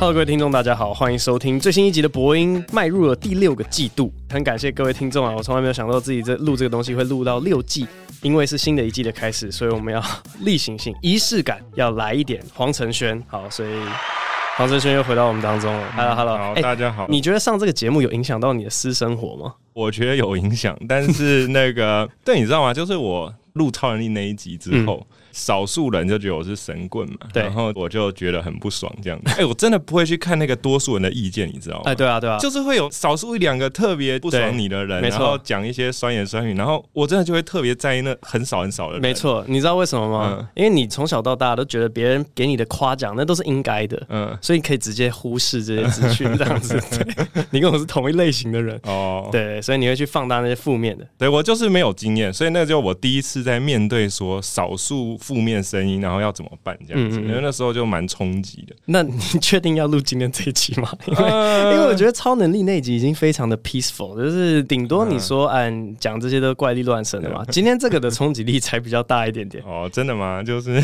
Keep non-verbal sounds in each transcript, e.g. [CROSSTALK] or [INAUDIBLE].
Hello，各位听众，大家好，欢迎收听最新一集的博音，迈入了第六个季度，很感谢各位听众啊！我从来没有想到自己这录这个东西会录到六季，因为是新的一季的开始，所以我们要例行性、仪式感要来一点。黄承轩，好，所以黄承轩又回到我们当中了。Hello，Hello，好，大家好。你觉得上这个节目有影响到你的私生活吗？我觉得有影响，但是那个，[LAUGHS] 对，你知道吗？就是我录超能力那一集之后。嗯少数人就觉得我是神棍嘛，对，然后我就觉得很不爽这样子。[LAUGHS] 哎、欸，我真的不会去看那个多数人的意见，你知道吗？哎，对啊，对啊，就是会有少数一两个特别不爽你的人，然后讲一些酸言酸语，然后我真的就会特别在意那很少很少的人。没错，你知道为什么吗？嗯、因为你从小到大都觉得别人给你的夸奖那都是应该的，嗯，所以你可以直接忽视这些资讯，这样子。[LAUGHS] 你跟我是同一类型的人哦，对，所以你会去放大那些负面的。对，我就是没有经验，所以那就我第一次在面对说少数负面声音。然后要怎么办这样子？因为那时候就蛮冲击的。那你确定要录今天这一期吗？[LAUGHS] 因为因为我觉得超能力那一集已经非常的 peaceful，就是顶多你说嗯讲这些都怪力乱神的嘛。[LAUGHS] 今天这个的冲击力才比较大一点点。哦，真的吗？就是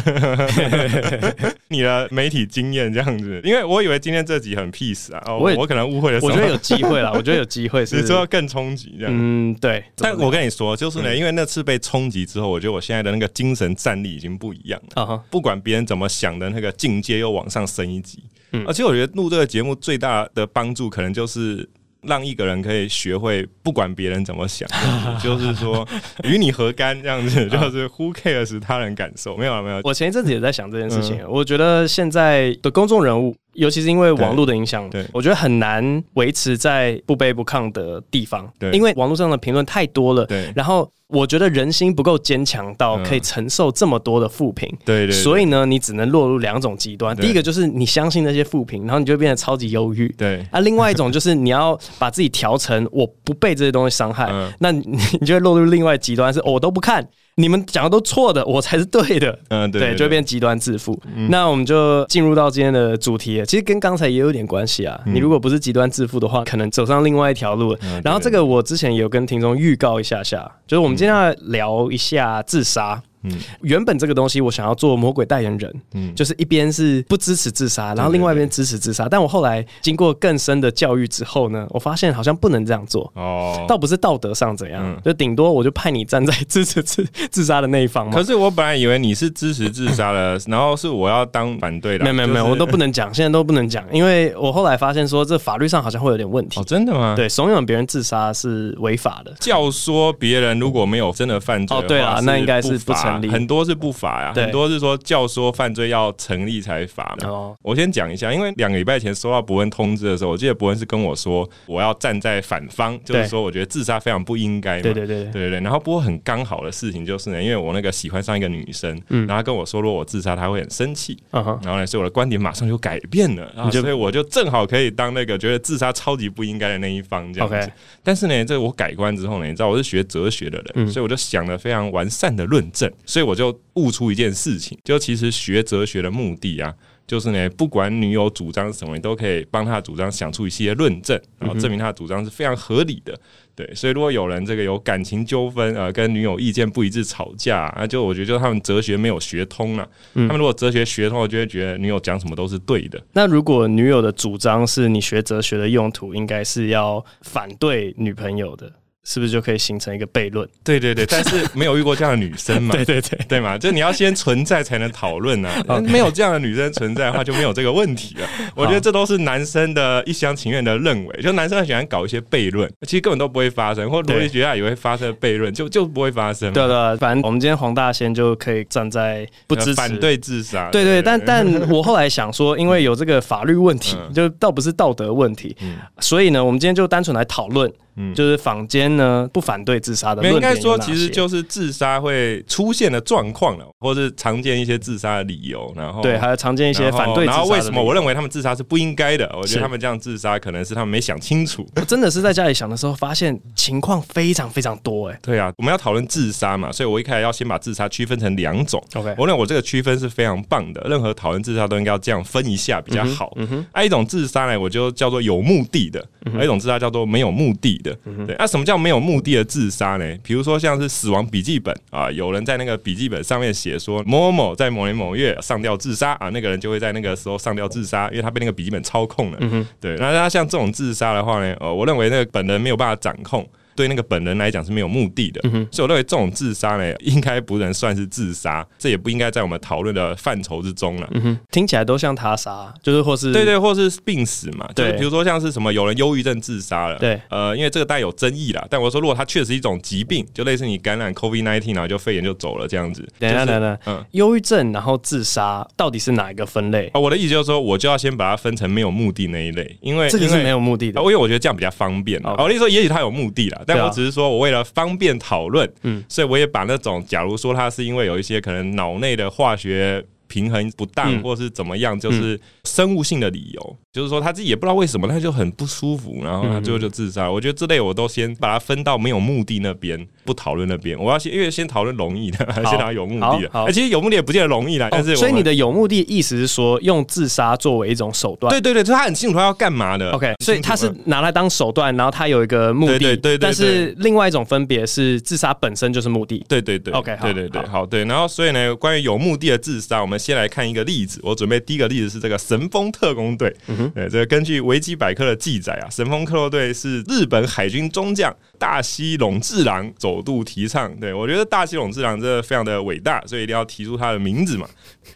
[LAUGHS] 你的媒体经验这样子。因为我以为今天这集很 peace 啊，我我可能误会了。我觉得有机会啦，我觉得有机会是。你说要更冲击这样？嗯，对。但我跟你说，就是呢，因为那次被冲击之后，我觉得我现在的那个精神战力已经不一样了。不管别人怎么想的，那个境界又往上升一级。嗯，而且我觉得录这个节目最大的帮助，可能就是让一个人可以学会不管别人怎么想，[LAUGHS] 就是说与你何干这样子，就是 Who cares 他人感受？没有了，没有。我前一阵子也在想这件事情。我觉得现在的公众人物。尤其是因为网络的影响，对，我觉得很难维持在不卑不亢的地方，对，因为网络上的评论太多了，对。然后我觉得人心不够坚强到可以承受这么多的负评，对对。所以呢，你只能落入两种极端，第一个就是你相信那些负评，然后你就会变得超级忧郁，对。啊，另外一种就是你要把自己调成我不被这些东西伤害，那你 [LAUGHS] 你就会落入另外极端，是我都不看。你们讲的都错的，我才是对的。嗯，对，就会变极端自负。嗯、那我们就进入到今天的主题，其实跟刚才也有点关系啊。嗯、你如果不是极端自负的话，可能走上另外一条路。嗯、然后这个我之前也有跟听众预告一下下，就是我们今天要聊一下自杀。嗯，原本这个东西我想要做魔鬼代言人，嗯，就是一边是不支持自杀，然后另外一边支持自杀。但我后来经过更深的教育之后呢，我发现好像不能这样做哦，倒不是道德上怎样，就顶多我就派你站在支持自自杀的那一方嘛。可是我本来以为你是支持自杀的，[LAUGHS] 然后是我要当反对的。没有没有没有，我都不能讲，现在都不能讲，因为我后来发现说这法律上好像会有点问题。哦，真的吗？对，怂恿别人自杀是违法的。教唆别人如果没有真的犯罪，哦，对啊，那应该是不成立，很多是不。罚呀，很多是说教唆犯罪要成立才罚嘛。哦，我先讲一下，因为两个礼拜前收到博恩通知的时候，我记得博恩是跟我说，我要站在反方，就是说我觉得自杀非常不应该嘛。对对对对对对。然后不过很刚好的事情就是呢，因为我那个喜欢上一个女生，嗯，然后他跟我说，如果我自杀，她会很生气。然后呢，所以我的观点马上就改变了，然后所以我就正好可以当那个觉得自杀超级不应该的那一方这样子。但是呢，这个我改观之后呢，你知道我是学哲学的人，所以我就想了非常完善的论证，所以我就。悟出一件事情，就其实学哲学的目的啊，就是呢，不管女友主张什么，你都可以帮她主张想出一些论证，然后证明她的主张是非常合理的。对，所以如果有人这个有感情纠纷，呃，跟女友意见不一致吵架，啊就我觉得就他们哲学没有学通了。他们如果哲学学通了，就会觉得女友讲什么都是对的。那如果女友的主张是你学哲学的用途，应该是要反对女朋友的。是不是就可以形成一个悖论？对对对，[LAUGHS] 但是没有遇过这样的女生嘛？对对对，对嘛？就你要先存在才能讨论啊. [LAUGHS] 没有这样的女生存在的话，就没有这个问题了。我觉得这都是男生的一厢情愿的认为，就男生很喜欢搞一些悖论，其实根本都不会发生，或逻辑学家也会发生的悖论，就就不会发生。对对，反正我们今天黄大仙就可以站在不支持反对自杀。对对，但但我后来想说，因为有这个法律问题，就倒不是道德问题，所以呢，我们今天就单纯来讨论。嗯，就是坊间呢不反对自杀的，应该说其实就是自杀会出现的状况了，或是常见一些自杀的理由，然后对，还有常见一些反对。然后为什么我认为他们自杀是不应该的？我觉得他们这样自杀可能是他们没想清楚。我真的是在家里想的时候，发现情况非常非常多。哎，对啊，我们要讨论自杀嘛，所以我一开始要先把自杀区分成两种。OK，我认为我这个区分是非常棒的，任何讨论自杀都应该要这样分一下比较好。嗯哼，还有一种自杀呢，我就叫做有目的的；还有一种自杀叫做没有目的的。对，那什么？叫没没有目的的自杀呢？比如说像是死亡笔记本啊，有人在那个笔记本上面写说某某某在某年某月上吊自杀啊，那个人就会在那个时候上吊自杀，因为他被那个笔记本操控了。嗯，对，那他像这种自杀的话呢，呃，我认为那个本人没有办法掌控。对那个本人来讲是没有目的的，嗯、所以我认为这种自杀呢，[LAUGHS] 应该不能算是自杀，这也不应该在我们讨论的范畴之中了。嗯。听起来都像他杀，就是或是对对，或是病死嘛。对，比如说像是什么有人忧郁症自杀了，对，呃，因为这个带有争议啦。但我说，如果他确实一种疾病，就类似你感染 COVID-19 然后就肺炎就走了这样子。等等等等，嗯，忧郁症然后自杀到底是哪一个分类？啊我的意思就是说，我就要先把它分成没有目的那一类，因为这个是没有目的的，因为我觉得这样比较方便。Okay. 我的意思说，也许他有目的啦，但我只是说我。为了方便讨论，嗯，所以我也把那种，假如说他是因为有一些可能脑内的化学。平衡不当，或是怎么样，就是生物性的理由，嗯、就是说他自己也不知道为什么，他就很不舒服，然后他最后就自杀。我觉得这类我都先把它分到没有目的那边，不讨论那边。我要先因为先讨论容易的，先讨论有目的的。而其实有目的也不见得容易啦。但是、哦，所以你的有目的意思是说，用自杀作为一种手段？对对对，就是他很清楚他要干嘛的。OK，所以他是拿来当手段，然后他有一个目的。对对，对。但是另外一种分别是，自杀本身就是目的。对对对。OK，对对对，好对。然后所以呢，关于有目的的自杀，我们先来看一个例。子，我准备第一个例子是这个神风特工队。嗯哼，对，这个根据维基百科的记载啊，神风特攻队是日本海军中将大西隆治郎首度提倡。对，我觉得大西瀧治郎真的非常的伟大，所以一定要提出他的名字嘛。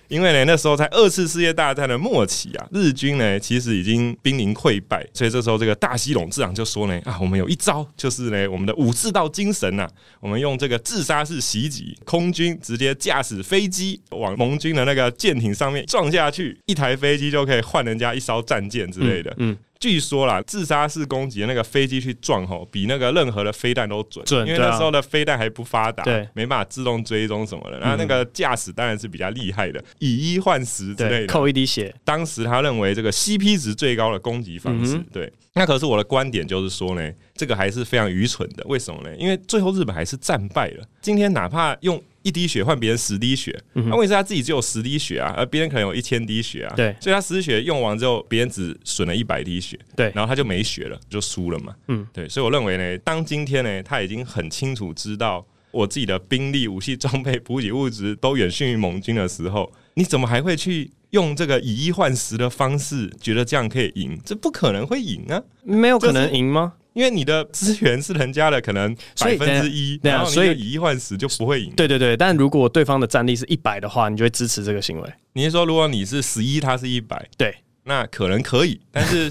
因为呢，那时候在二次世界大战的末期啊，日军呢其实已经濒临溃败，所以这时候这个大西瀧治郎就说呢啊，我们有一招，就是呢我们的武士道精神呐、我们用这个自杀式袭击，空军直接驾驶飞机往盟军的那个舰艇上面撞下去，一台飞机就可以换人家一艘战舰之类的。嗯据说啦，自杀式攻击的那个飞机去撞吼，比那个任何的飞弹都准，准，因为那时候的飞弹还不发达，对，没办法自动追踪什么的。然后那个驾驶当然是比较厉害的，以一换十之类的，扣一滴血。当时他认为这个 CP 值最高的攻击方式，对。那可是我的观点就是说呢，这个还是非常愚蠢的。为什么呢？因为最后日本还是战败了。今天哪怕用一滴血换别人十滴血，那问题是他自己只有十滴血啊，而别人可能有一千滴血啊。对，所以他十滴血用完之后，别人只损了一百滴血。对，然后他就没血了，就输了嘛。嗯，对。所以我认为呢，当今天呢，他已经很清楚知道我自己的兵力、武器装备、补给物资都远逊于盟军的时候，你怎么还会去用这个以一换十的方式，觉得这样可以赢？这不可能会赢啊！没有可能赢吗？因为你的资源是人家的，可能百分之一，然后所以以一换十就不会赢。对对对，但如果对方的战力是一百的话，你就会支持这个行为。你是说，如果你是十一，他是一百，对，那可能可以，但是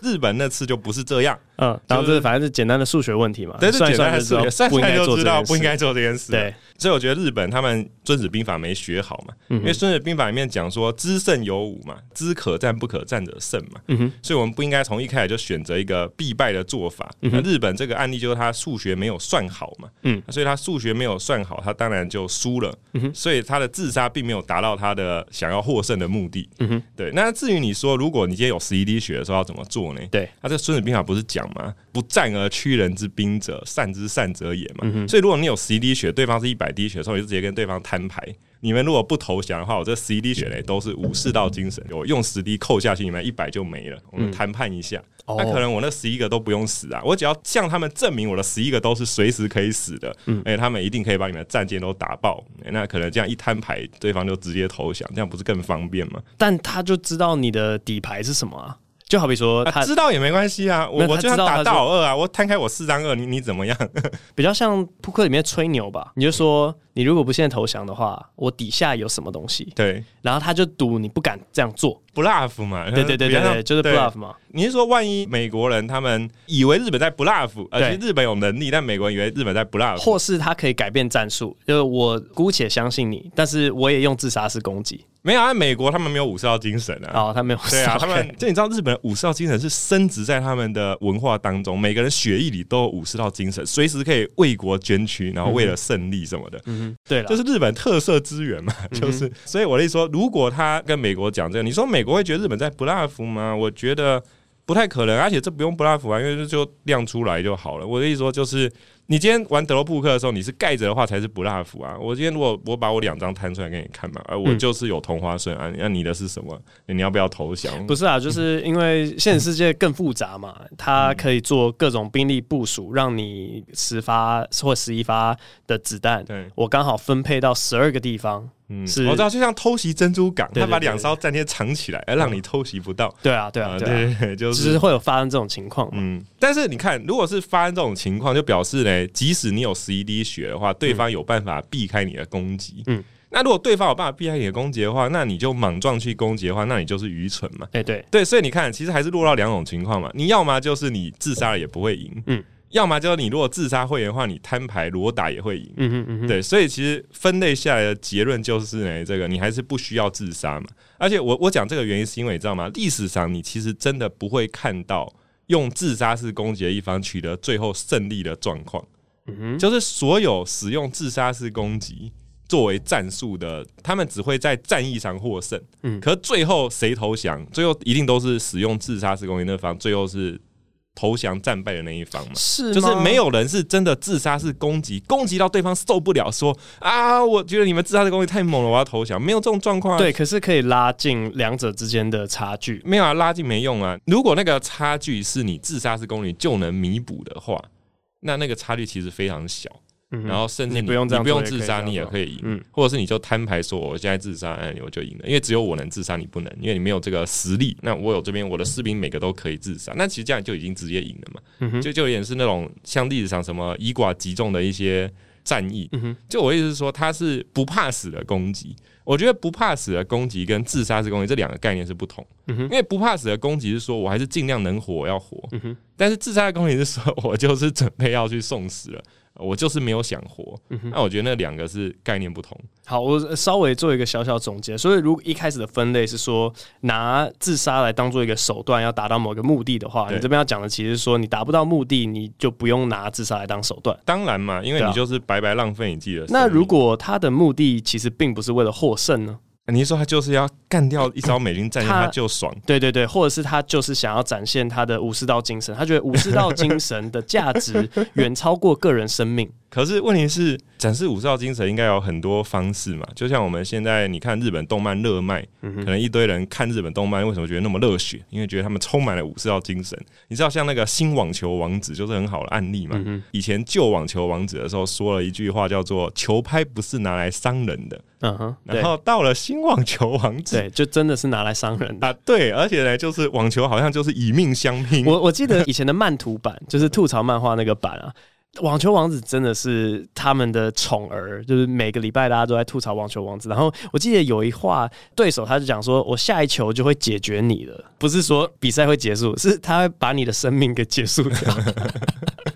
日本那次就不是这样。嗯，然后这反正是简单的数学问题嘛，但，是简单的数学，算出来就知道不应该做这件事。对，所以我觉得日本他们孙子兵法没学好嘛，因为孙子兵法里面讲说知胜有五嘛，知可战不可战者胜嘛。嗯哼，所以我们不应该从一开始就选择一个必败的做法。那日本这个案例就是他数学没有算好嘛，嗯，所以他数学没有算好，他当然就输了。嗯哼，所以他的自杀并没有达到他的想要获胜的目的。嗯哼，对。那至于你说，如果你今天有十一滴血的时候要怎么做呢？对，他这个孙子兵法不是讲吗？不战而屈人之兵者，善之善者也嘛。嗯、所以如果你有十一滴血，对方是一百滴血的时候，你就直接跟对方摊牌。你们如果不投降的话，我这十一滴血呢都是武士道精神，我用十滴扣下去，你们一百就没了。我们谈判一下，嗯、那可能我那十一个都不用死啊，我只要向他们证明我的十一个都是随时可以死的，嗯，而且他们一定可以把你们的战舰都打爆。那可能这样一摊牌，对方就直接投降，这样不是更方便吗？但他就知道你的底牌是什么啊。就好比说他、啊，知道也没关系啊，我我就要打大老二啊，我摊开我四张二，你你怎么样？[LAUGHS] 比较像扑克里面吹牛吧，你就说你如果不现在投降的话，我底下有什么东西？对，然后他就赌你不敢这样做，bluff 嘛，对对对对对，就是 bluff 嘛。你是说万一美国人他们以为日本在 bluff，而且日本有能力，但美国人以为日本在 bluff，或是他可以改变战术，就是我姑且相信你，但是我也用自杀式攻击。没有啊，美国他们没有武士道精神啊。哦，他没有。对啊，[LAUGHS] 他们就你知道，日本的武士道精神是深植在他们的文化当中，每个人血液里都有武士道精神，随时可以为国捐躯，然后为了胜利什么的。嗯，对了，这是日本特色资源嘛，就是。所以我的意思说，如果他跟美国讲这个，你说美国会觉得日本在 bluff 吗？我觉得不太可能，而且这不用 bluff 啊，因为就亮出来就好了。我的意思说，就是。你今天玩德州扑克的时候，你是盖着的话才是不辣服啊。我今天如果我把我两张摊出来给你看嘛，而我就是有同花顺啊，那你的是什么？你要不要投降？不是啊，就是因为现实世界更复杂嘛，它可以做各种兵力部署，让你十发或十一发的子弹，对我刚好分配到十二个地方。嗯，是我知道，就像偷袭珍珠港，他把两艘战舰藏起来，而让你偷袭不到。对啊，对啊，对对对，[LAUGHS] 就是会有发生这种情况。嗯，但是你看，如果是发生这种情况，就表示呢，即使你有十一滴血的话，对方有办法避开你的攻击。嗯，那如果对方有办法避开你的攻击的话，那你就莽撞去攻击的话，那你就是愚蠢嘛。哎，对对，所以你看，其实还是落到两种情况嘛。你要么就是你自杀了也不会赢。嗯。要么就是你如果自杀会赢的话，你摊牌裸打也会赢。嗯哼嗯嗯，对，所以其实分类下来的结论就是呢，这个你还是不需要自杀嘛。而且我我讲这个原因是因为你知道吗？历史上你其实真的不会看到用自杀式攻击的一方取得最后胜利的状况。嗯哼，就是所有使用自杀式攻击作为战术的，他们只会在战役上获胜。嗯，可最后谁投降，最后一定都是使用自杀式攻击那方，最后是。投降战败的那一方嘛，是就是没有人是真的自杀式攻击，攻击到对方受不了，说啊，我觉得你们自杀式攻击太猛了，我要投降。没有这种状况啊。对，可是可以拉近两者之间的差距。没有啊，拉近没用啊。如果那个差距是你自杀式攻击就能弥补的话，那那个差距其实非常小。然后甚至你，你不用这样，你不用自杀，你也可以赢，嗯，或者是你就摊牌说，我现在自杀，哎，我就赢。了，因为只有我能自杀，你不能，因为你没有这个实力。那我有这边我的士兵每个都可以自杀，那其实这样就已经直接赢了嘛，嗯，就就有点是那种像历史上什么以寡击众的一些战役，嗯，就我意思是说，他是不怕死的攻击。我觉得不怕死的攻击跟自杀式攻击这两个概念是不同，嗯，因为不怕死的攻击是说我还是尽量能活我要活，嗯，但是自杀的攻击是说我就是准备要去送死了。我就是没有想活，那、嗯、我觉得那两个是概念不同。好，我稍微做一个小小总结。所以，如果一开始的分类是说拿自杀来当做一个手段，要达到某个目的的话，你这边要讲的其实是说，你达不到目的，你就不用拿自杀来当手段。当然嘛，因为你就是白白浪费你自己的。那如果他的目的其实并不是为了获胜呢？你说他就是要干掉一招美军战舰，他就爽。对对对，或者是他就是想要展现他的武士道精神，他觉得武士道精神的价值 [LAUGHS] 远超过个人生命。可是问题是，展示武士道精神应该有很多方式嘛？就像我们现在你看日本动漫热卖，可能一堆人看日本动漫，为什么觉得那么热血？因为觉得他们充满了武士道精神。你知道，像那个新网球王子就是很好的案例嘛？以前旧网球王子的时候说了一句话，叫做“球拍不是拿来伤人的”。嗯哼。然后到了新网球王子，对，就真的是拿来伤人的啊！对，而且呢，就是网球好像就是以命相拼。我我记得以前的漫图版，就是吐槽漫画那个版啊。网球王子真的是他们的宠儿，就是每个礼拜大家都在吐槽网球王子。然后我记得有一话，对手他就讲说：“我下一球就会解决你了，不是说比赛会结束，是他会把你的生命给结束掉。[LAUGHS] ”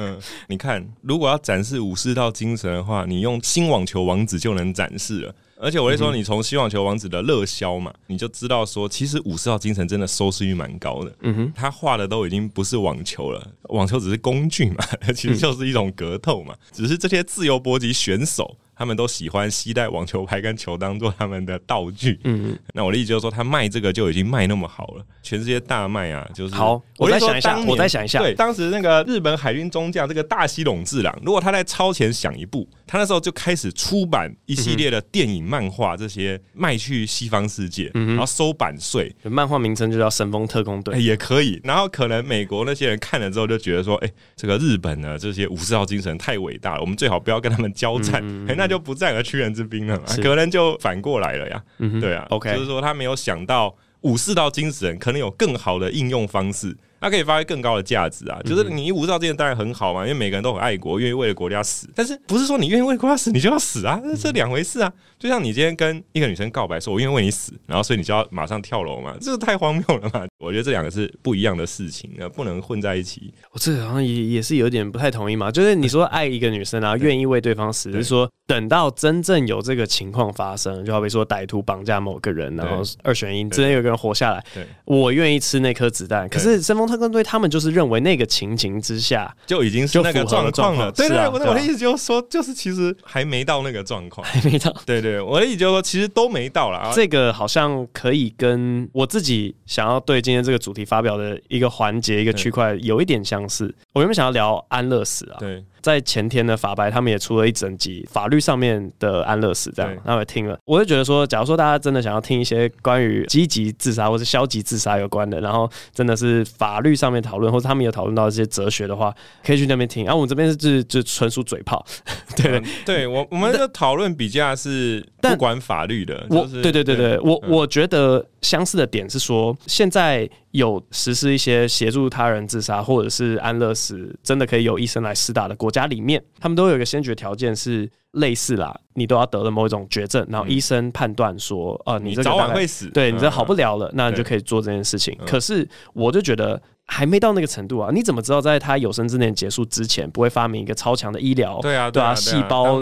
嗯，你看，如果要展示武士道精神的话，你用新网球王子就能展示了。而且我会说，你从《希望球王子》的热销嘛，你就知道说，其实五十号精神真的收视率蛮高的。嗯哼，他画的都已经不是网球了，网球只是工具嘛，[LAUGHS] 其实就是一种格斗嘛，只是这些自由搏击选手。他们都喜欢携带网球拍跟球当做他们的道具。嗯，那我的意思就是说，他卖这个就已经卖那么好了，全世界大卖啊！就是好，我再想一下，我再想一下。对，当时那个日本海军中将这个大西瀧治郎，如果他在超前想一步，他那时候就开始出版一系列的电影、漫画这些卖去西方世界，然后收版税。漫画名称就叫《神风特工队》，也可以。然后可能美国那些人看了之后就觉得说，哎，这个日本的这些武士道精神太伟大了，我们最好不要跟他们交战。哎，那。就不战而屈人之兵了嘛，是可能就反过来了呀。对啊，OK，就是说他没有想到武士道精神可能有更好的应用方式。它可以发挥更高的价值啊！就是你武士道精神当然很好嘛，因为每个人都很爱国，愿意为了国家死。但是不是说你愿意为国家死，你就要死啊？这是两回事啊！就像你今天跟一个女生告白，说我愿意为你死，然后所以你就要马上跳楼嘛？这个太荒谬了嘛！我觉得这两个是不一样的事情，不能混在一起。我这个好像也也是有点不太同意嘛。就是你说爱一个女生啊，[LAUGHS] 愿意为对方死，是说等到真正有这个情况发生，就好比说歹徒绑架某个人，然后二选一，真的有个人活下来，我愿意吃那颗子弹。可是神风特工队他们就是认为那个情形之下就已经是那个状况了。对对，我的意思就是说，就是其实还没到那个状况，还没到。对对，我的意思就是说，其实都没到了。这个好像可以跟我自己想要对今天这个主题发表的一个环节、一个区块有一点相似。我原本想要聊安乐死啊，对，在前天的法白，他们也出了一整集法律上面的安乐死，这样，那我听了，我就觉得说，假如说大家真的想要听一些关于积极自杀或是消极自杀有关的，然后真的是法律上面讨论，或者他们有讨论到一些哲学的话，可以去那边听。然、啊、后我们这边是就纯属嘴炮，[LAUGHS] 对、嗯、对，我我们的讨论比较是不管法律的，我对对对对，我我觉得相似的点是说，现在有实施一些协助他人自杀或者是安乐死，真的可以由医生来施打的国家里面，他们都有一个先决条件是类似啦，你都要得了某一种绝症，然后医生判断说，呃，你这个早晚会死，对你这好不了了，那你就可以做这件事情。可是我就觉得。还没到那个程度啊！你怎么知道在他有生之年结束之前不会发明一个超强的医疗？对啊，对啊，细胞，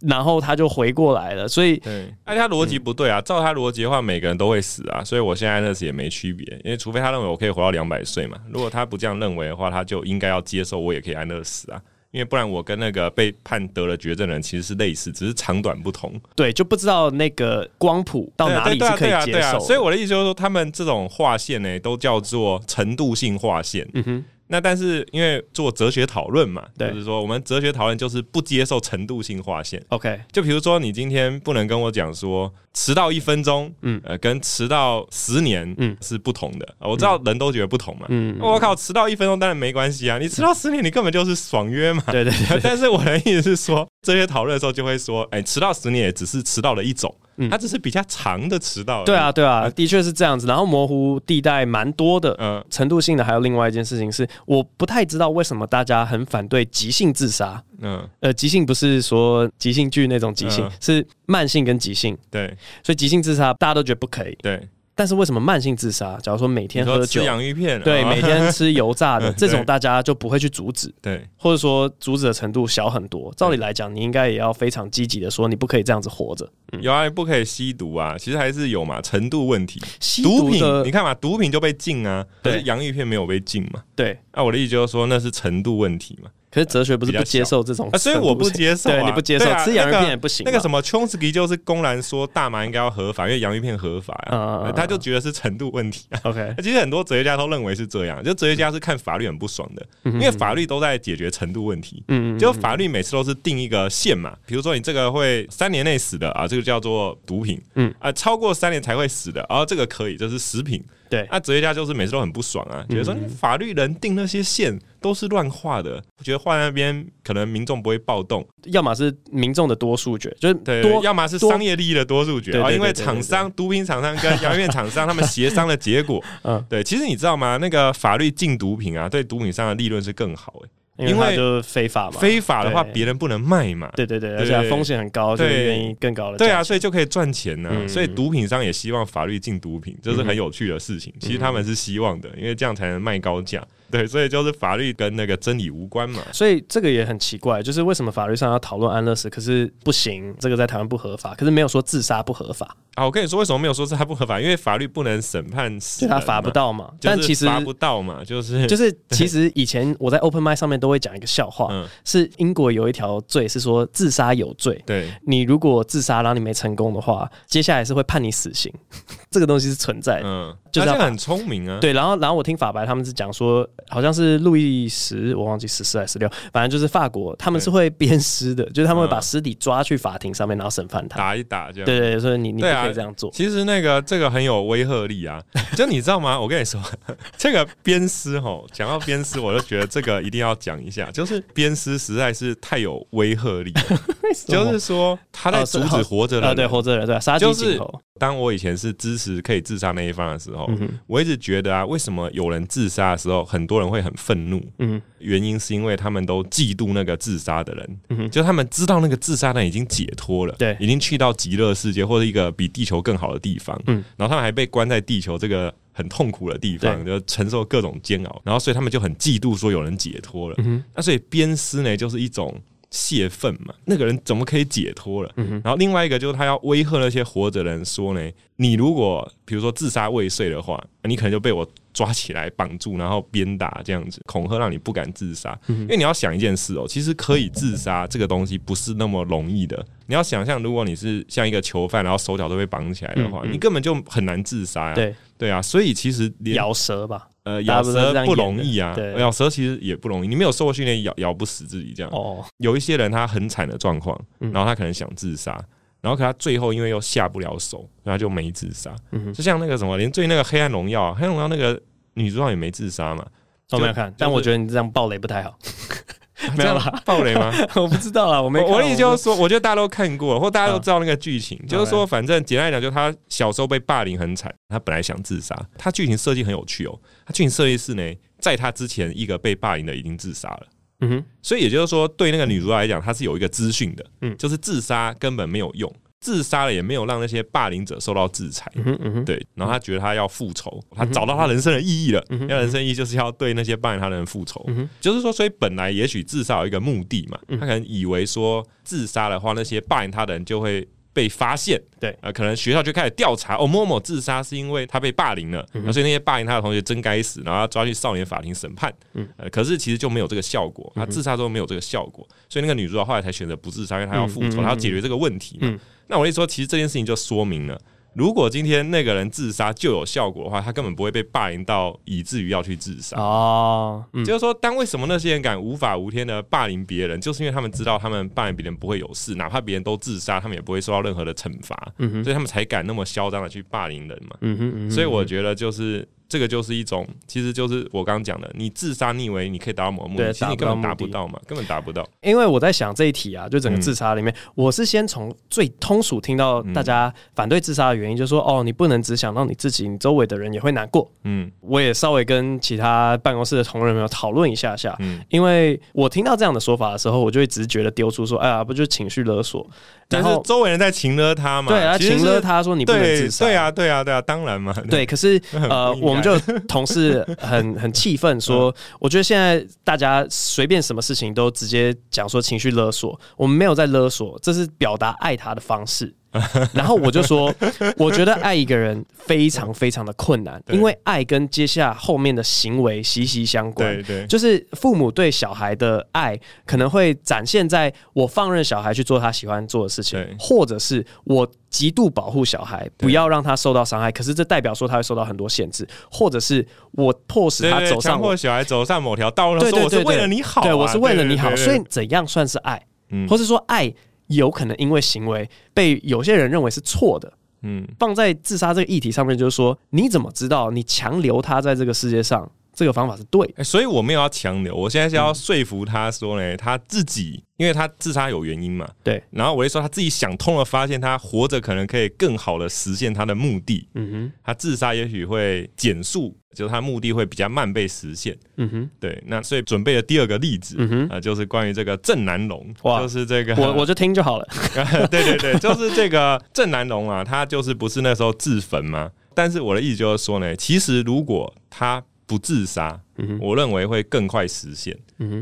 然后他就回过来了。所以，对，而且他逻辑不对啊！照他逻辑的话，每个人都会死啊！所以我现在那死也没区别，因为除非他认为我可以活到两百岁嘛。如果他不这样认为的话，他就应该要接受我也可以安乐死啊。因为不然，我跟那个被判得了绝症的人其实是类似，只是长短不同。对，就不知道那个光谱到哪里是可以接受。所以我的意思就是说，他们这种划线呢，都叫做程度性划线。嗯哼。那但是因为做哲学讨论嘛，就是说我们哲学讨论就是不接受程度性划线。OK，就比如说你今天不能跟我讲说迟到一分钟，嗯，呃，跟迟到十年，嗯，是不同的。嗯、我知道人都觉得不同嘛，嗯，我靠，迟到一分钟当然没关系啊，你迟到十年你根本就是爽约嘛。对对，对对。[LAUGHS] 但是我的意思是说，这些讨论的时候就会说，哎、欸，迟到十年也只是迟到了一种。嗯，它只是比较长的迟到。对啊，对啊，的确是这样子。然后模糊地带蛮多的，嗯，程度性的还有另外一件事情是，我不太知道为什么大家很反对即兴自杀。嗯，呃，即兴不是说即兴剧那种急性，是慢性跟急性。对，所以急性自杀大家都觉得不可以。对。但是为什么慢性自杀？假如说每天喝酒、吃洋芋片，对，每天吃油炸的 [LAUGHS] 这种，大家就不会去阻止，对，或者说阻止的程度小很多。照理来讲，你应该也要非常积极的说，你不可以这样子活着。有啊，不可以吸毒啊，其实还是有嘛，程度问题。吸毒品，你看嘛，毒品就被禁啊，对，洋芋片没有被禁嘛，对。那我的意思就是说，那是程度问题嘛。可是哲学不是不接受这种，所以我不接受。对，你不接受吃洋芋片也不行。那个什么 Chomsky 就是公然说大麻应该要合法，因为洋芋片合法啊，他就觉得是程度问题。OK，[LAUGHS] 其实很多哲学家都认为是这样，就哲学家是看法律很不爽的，因为法律都在解决程度问题。嗯，就法律每次都是定一个线嘛，比如说你这个会三年内死的啊，这个叫做毒品。嗯啊，超过三年才会死的，然后这个可以，这是食品。对，那哲学家就是每次都很不爽啊，觉得说你法律人定那些线。都是乱画的，我觉得画在那边可能民众不会暴动，要么是民众的多数决，就是对，要么是商业利益的多数决啊，因为厂商、毒品厂商跟 [LAUGHS] 洋芋片厂商他们协商的结果，嗯，对，其实你知道吗？那个法律禁毒品啊，对毒品商的利润是更好诶。因为就非法嘛，非法的话别人不能卖嘛，对对对，而且风险很高，就愿意更高的，对啊，所以就可以赚钱呢。所以毒品商也希望法律禁毒品，这是很有趣的事情。其实他们是希望的，因为这样才能卖高价。对，所以就是法律跟那个真理无关嘛。所以这个也很奇怪，就是为什么法律上要讨论安乐死，可是不行，这个在台湾不合法，可是没有说自杀不合法。啊，我跟你说，为什么没有说是他不合法？因为法律不能审判死，他罚不到嘛。但其实罚不到嘛，就是就是，[LAUGHS] 其实以前我在 Open Mic 上面都会讲一个笑话，嗯、是英国有一条罪是说自杀有罪。对，你如果自杀然后你没成功的话，接下来是会判你死刑。[LAUGHS] 这个东西是存在的，嗯，就是很聪明啊。对，然后然后我听法白他们是讲说，好像是路易十，我忘记十四还是十六，反正就是法国，他们是会鞭尸的，就是他们会把尸体抓去法庭上面，然后审判他，打一打这样。对对，所以你你不可以这样做。其实。那个这个很有威慑力啊！[LAUGHS] 就你知道吗？我跟你说，[LAUGHS] 这个鞭尸吼，讲到鞭尸，我就觉得这个一定要讲一下。就是鞭尸实在是太有威慑力了，[LAUGHS] 就是说他在阻止活着的人，哦，对活着的人，对杀鸡儆猴。当我以前是支持可以自杀那一方的时候，我一直觉得啊，为什么有人自杀的时候，很多人会很愤怒？嗯，原因是因为他们都嫉妒那个自杀的人，嗯，就他们知道那个自杀的人已经解脱了，对，已经去到极乐世界或者一个比地球更好的地方，嗯，然后他们还被关在地球这个很痛苦的地方，就承受各种煎熬，然后所以他们就很嫉妒说有人解脱了，嗯，那所以鞭尸呢，就是一种。泄愤嘛，那个人怎么可以解脱了？嗯、然后另外一个就是他要威吓那些活着的人说呢，你如果比如说自杀未遂的话，你可能就被我抓起来绑住，然后鞭打这样子恐吓，让你不敢自杀。嗯、因为你要想一件事哦，其实可以自杀这个东西不是那么容易的。你要想象，如果你是像一个囚犯，然后手脚都被绑起来的话，你根本就很难自杀呀、啊。对对啊，所以其实咬舌吧。呃，咬蛇不容易啊，咬蛇其实也不容易，你没有受过训练，咬咬不死自己这样。哦，有一些人他很惨的状况，然后他可能想自杀，然后可他最后因为又下不了手，然后就没自杀。嗯，就像那个什么，连最那个黑暗荣耀啊，黑暗荣耀那个女主角也没自杀嘛。我没有看，但我觉得你这样暴雷不太好。[LAUGHS] [LAUGHS] 没有吧？暴雷吗？[LAUGHS] 我不知道啊，我没。我的意思就是说，我觉得大家都看过，或大家都知道那个剧情，就是说，反正简单来讲，就是他小时候被霸凌很惨，他本来想自杀。他剧情设计很有趣哦，他剧情设计是呢，在他之前一个被霸凌的已经自杀了。嗯哼，所以也就是说，对那个女主来讲，她是有一个资讯的，嗯，就是自杀根本没有用。自杀了也没有让那些霸凌者受到制裁，嗯嗯、对，然后他觉得他要复仇，嗯、他找到他人生的意义了，嗯、要人生意义就是要对那些霸凌他的人复仇，嗯、就是说，所以本来也许自杀有一个目的嘛，他可能以为说自杀的话，那些霸凌他的人就会被发现，对，呃，可能学校就开始调查，哦，某某自杀是因为他被霸凌了，嗯、所以那些霸凌他的同学真该死，然后要抓去少年法庭审判，嗯、呃，可是其实就没有这个效果，他自杀之后没有这个效果，所以那个女主角后来才选择不自杀，因为她要复仇，她要解决这个问题嘛。那我一说，其实这件事情就说明了，如果今天那个人自杀就有效果的话，他根本不会被霸凌到以至于要去自杀哦。嗯、就是说，当为什么那些人敢无法无天的霸凌别人，就是因为他们知道他们霸凌别人不会有事，哪怕别人都自杀，他们也不会受到任何的惩罚，嗯、所以他们才敢那么嚣张的去霸凌人嘛。嗯哼嗯哼，所以我觉得就是。这个就是一种，其实就是我刚刚讲的，你自杀，你以为你可以达到某个目的，其实你根本达不到嘛，根本达不到。因为我在想这一题啊，就整个自杀里面，嗯、我是先从最通俗听到大家反对自杀的原因，就是说，哦，你不能只想到你自己，你周围的人也会难过。嗯，我也稍微跟其他办公室的同仁们讨论一下下，嗯，因为我听到这样的说法的时候，我就会直觉的丢出说，哎呀，不就是情绪勒索？但是周围人在情勒他嘛？对啊，情勒他说你不能自杀。对啊，对啊，对啊，当然嘛。对，可是 [LAUGHS] 呃，我们就同事很 [LAUGHS] 很气愤说，我觉得现在大家随便什么事情都直接讲说情绪勒索，我们没有在勒索，这是表达爱他的方式。[LAUGHS] 然后我就说，[LAUGHS] 我觉得爱一个人非常非常的困难，因为爱跟接下来后面的行为息息相关。对对，就是父母对小孩的爱可能会展现在我放任小孩去做他喜欢做的事情，或者是我极度保护小孩，不要让他受到伤害。可是这代表说他会受到很多限制，或者是我迫使他走上，强迫小孩走上某条道路，对我是为了你好，对我是为了你好。所以怎样算是爱？嗯，或是说爱？有可能因为行为被有些人认为是错的，嗯，放在自杀这个议题上面，就是说，你怎么知道你强留他在这个世界上，这个方法是对？欸，所以我没有要强留，我现在是要说服他说呢，他自己。因为他自杀有原因嘛，对。然后我就说他自己想通了，发现他活着可能可以更好的实现他的目的。嗯哼，他自杀也许会减速，就是他目的会比较慢被实现。嗯哼，对。那所以准备了第二个例子，嗯哼，啊，就是关于这个郑南榕，哇，就是这个，我我就听就好了。[LAUGHS] 对对对，就是这个郑南榕啊，他就是不是那时候自焚吗？但是我的意思就是说呢，其实如果他不自杀，我认为会更快实现。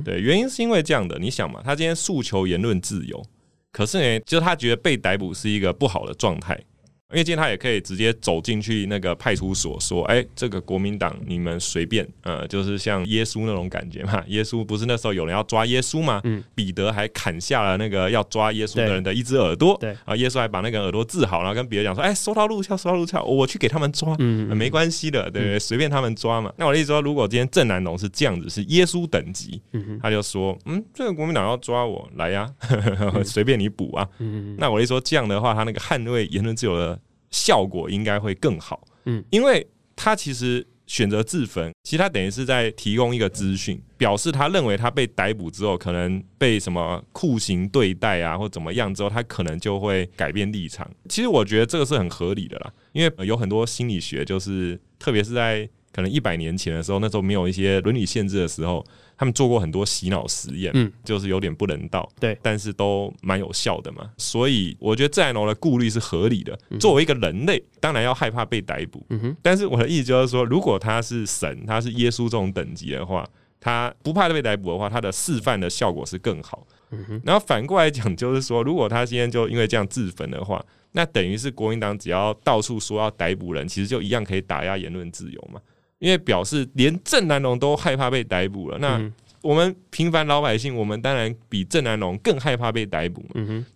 对，原因是因为这样的，你想嘛，他今天诉求言论自由，可是呢，就是他觉得被逮捕是一个不好的状态。因为今天他也可以直接走进去那个派出所，说：“哎，这个国民党你们随便，呃，就是像耶稣那种感觉嘛。[LAUGHS] 耶稣不是那时候有人要抓耶稣吗？嗯，彼得还砍下了那个要抓耶稣的人的一只耳朵，对，啊，耶稣还把那个耳朵治好，然后跟彼得讲说：哎，收到入票，收到入票，我去给他们抓，嗯，没关系的，对不对？随便他们抓嘛。那我的意思说，如果今天郑南榕是这样子，是耶稣等级，他就说：嗯，这个国民党要抓我，来呀，随便你补啊。嗯，那我的意思说，这样的话，他那个捍卫言论自由的。效果应该会更好，嗯，因为他其实选择自焚，其实他等于是在提供一个资讯，表示他认为他被逮捕之后，可能被什么酷刑对待啊，或怎么样之后，他可能就会改变立场。其实我觉得这个是很合理的啦，因为有很多心理学，就是特别是在可能一百年前的时候，那时候没有一些伦理限制的时候。他们做过很多洗脑实验，嗯，就是有点不人道，对，但是都蛮有效的嘛。所以我觉得郑南榕的顾虑是合理的。作为一个人类，当然要害怕被逮捕，嗯哼。但是我的意思就是说，如果他是神，他是耶稣这种等级的话，他不怕被逮捕的话，他的示范的效果是更好。嗯哼。然后反过来讲，就是说，如果他今天就因为这样自焚的话，那等于是国民党只要到处说要逮捕人，其实就一样可以打压言论自由嘛。因为表示连郑南龙都害怕被逮捕了，那我们平凡老百姓，我们当然比郑南龙更害怕被逮捕嘛。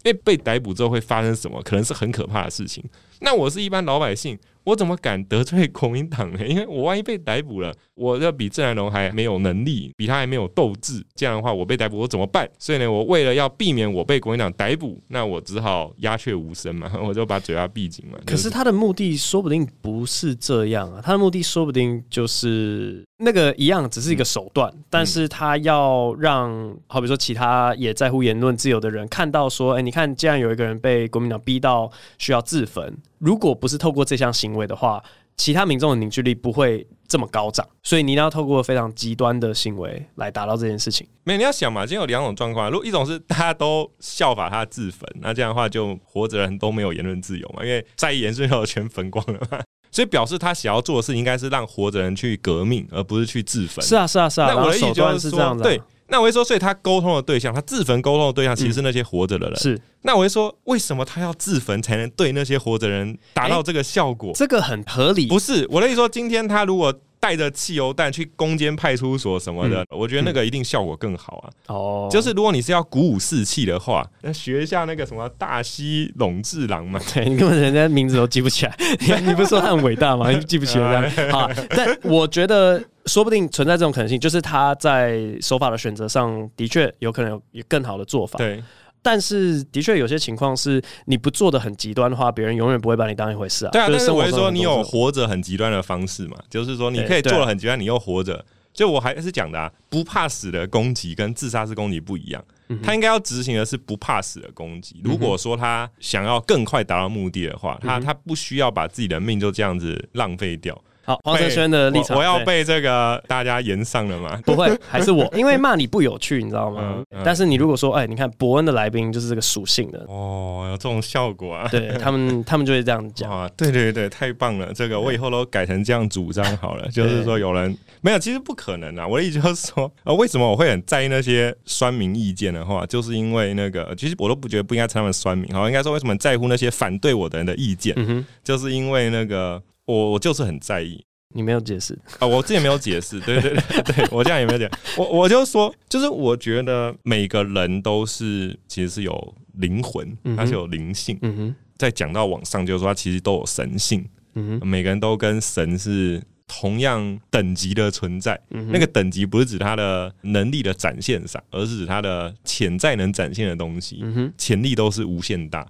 因为被逮捕之后会发生什么，可能是很可怕的事情。那我是一般老百姓，我怎么敢得罪国民党呢？[LAUGHS] 因为我万一被逮捕了，我要比郑南榕还没有能力，比他还没有斗志。这样的话，我被逮捕我怎么办？所以呢，我为了要避免我被国民党逮捕，那我只好鸦雀无声嘛，[LAUGHS] 我就把嘴巴闭紧嘛。可是他的目的说不定不是这样啊，他的目的说不定就是那个一样，只是一个手段，但是他要让好比说其他也在乎言论自由的人看到说，哎、你看，既然有一个人被国民党逼到需要自焚。如果不是透过这项行为的话，其他民众的凝聚力不会这么高涨。所以你一定要透过非常极端的行为来达到这件事情。没，你要想嘛，今天有两种状况。如果一种是大家都效法他自焚，那这样的话就活着人都没有言论自由嘛，因为在意言论自由全焚光了嘛。[LAUGHS] 所以表示他想要做的事应该是让活着人去革命，而不是去自焚。是啊，是啊，是啊。那我的意思就是说，是对。那我会说，所以他沟通的对象，他自焚沟通的对象，其实是那些活着的人。嗯、是。那我会说，为什么他要自焚才能对那些活着人达到这个效果？这个很合理。不是我的意思说，今天他如果带着汽油弹去攻坚派出所什么的，嗯、我觉得那个一定效果更好啊。哦、嗯。就是如果你是要鼓舞士气的话，那学一下那个什么大西龙治郎嘛。[LAUGHS] 对，你根本人家名字都记不起来。你不是说他很伟大吗？你记不起来。[LAUGHS] 好，但我觉得。说不定存在这种可能性，就是他在手法的选择上的确有可能有有更好的做法。对，但是的确有些情况是你不做的很极端的话，别人永远不会把你当一回事啊。对啊，但是我会说你有活着很极端的方式嘛，就是说你可以做的很极端，你又活着。就我还是讲的啊，不怕死的攻击跟自杀式攻击不一样。他应该要执行的是不怕死的攻击。如果说他想要更快达到目的的话，他他不需要把自己的命就这样子浪费掉。好，黄承轩的立场，我，我要被这个大家言上了吗？不会，[LAUGHS] 还是我，因为骂你不有趣，你知道吗？嗯嗯、但是你如果说，哎，你看伯恩的来宾就是这个属性的哦，有这种效果啊？对 [LAUGHS] 他们，他们就会这样讲啊。对对对，太棒了，这个我以后都改成这样主张好了。[LAUGHS] 就是说，有人没有，其实不可能啊。我的意思就是说，呃，为什么我会很在意那些酸民意见的话，就是因为那个，其实我都不觉得不应该称他们酸民，好，应该说为什么在乎那些反对我的人的意见？嗯，就是因为那个，我我就是很在意。你没有解释啊？我自己没有解释，对对对对，我这样也没有讲。我我就说，就是我觉得每个人都是其实是有灵魂，他是有灵性。嗯哼，在讲到往上，就是说他其实都有神性。嗯哼，每个人都跟神是同样等级的存在。嗯，那个等级不是指他的能力的展现上，而是指他的潜在能展现的东西。潜力都是无限大。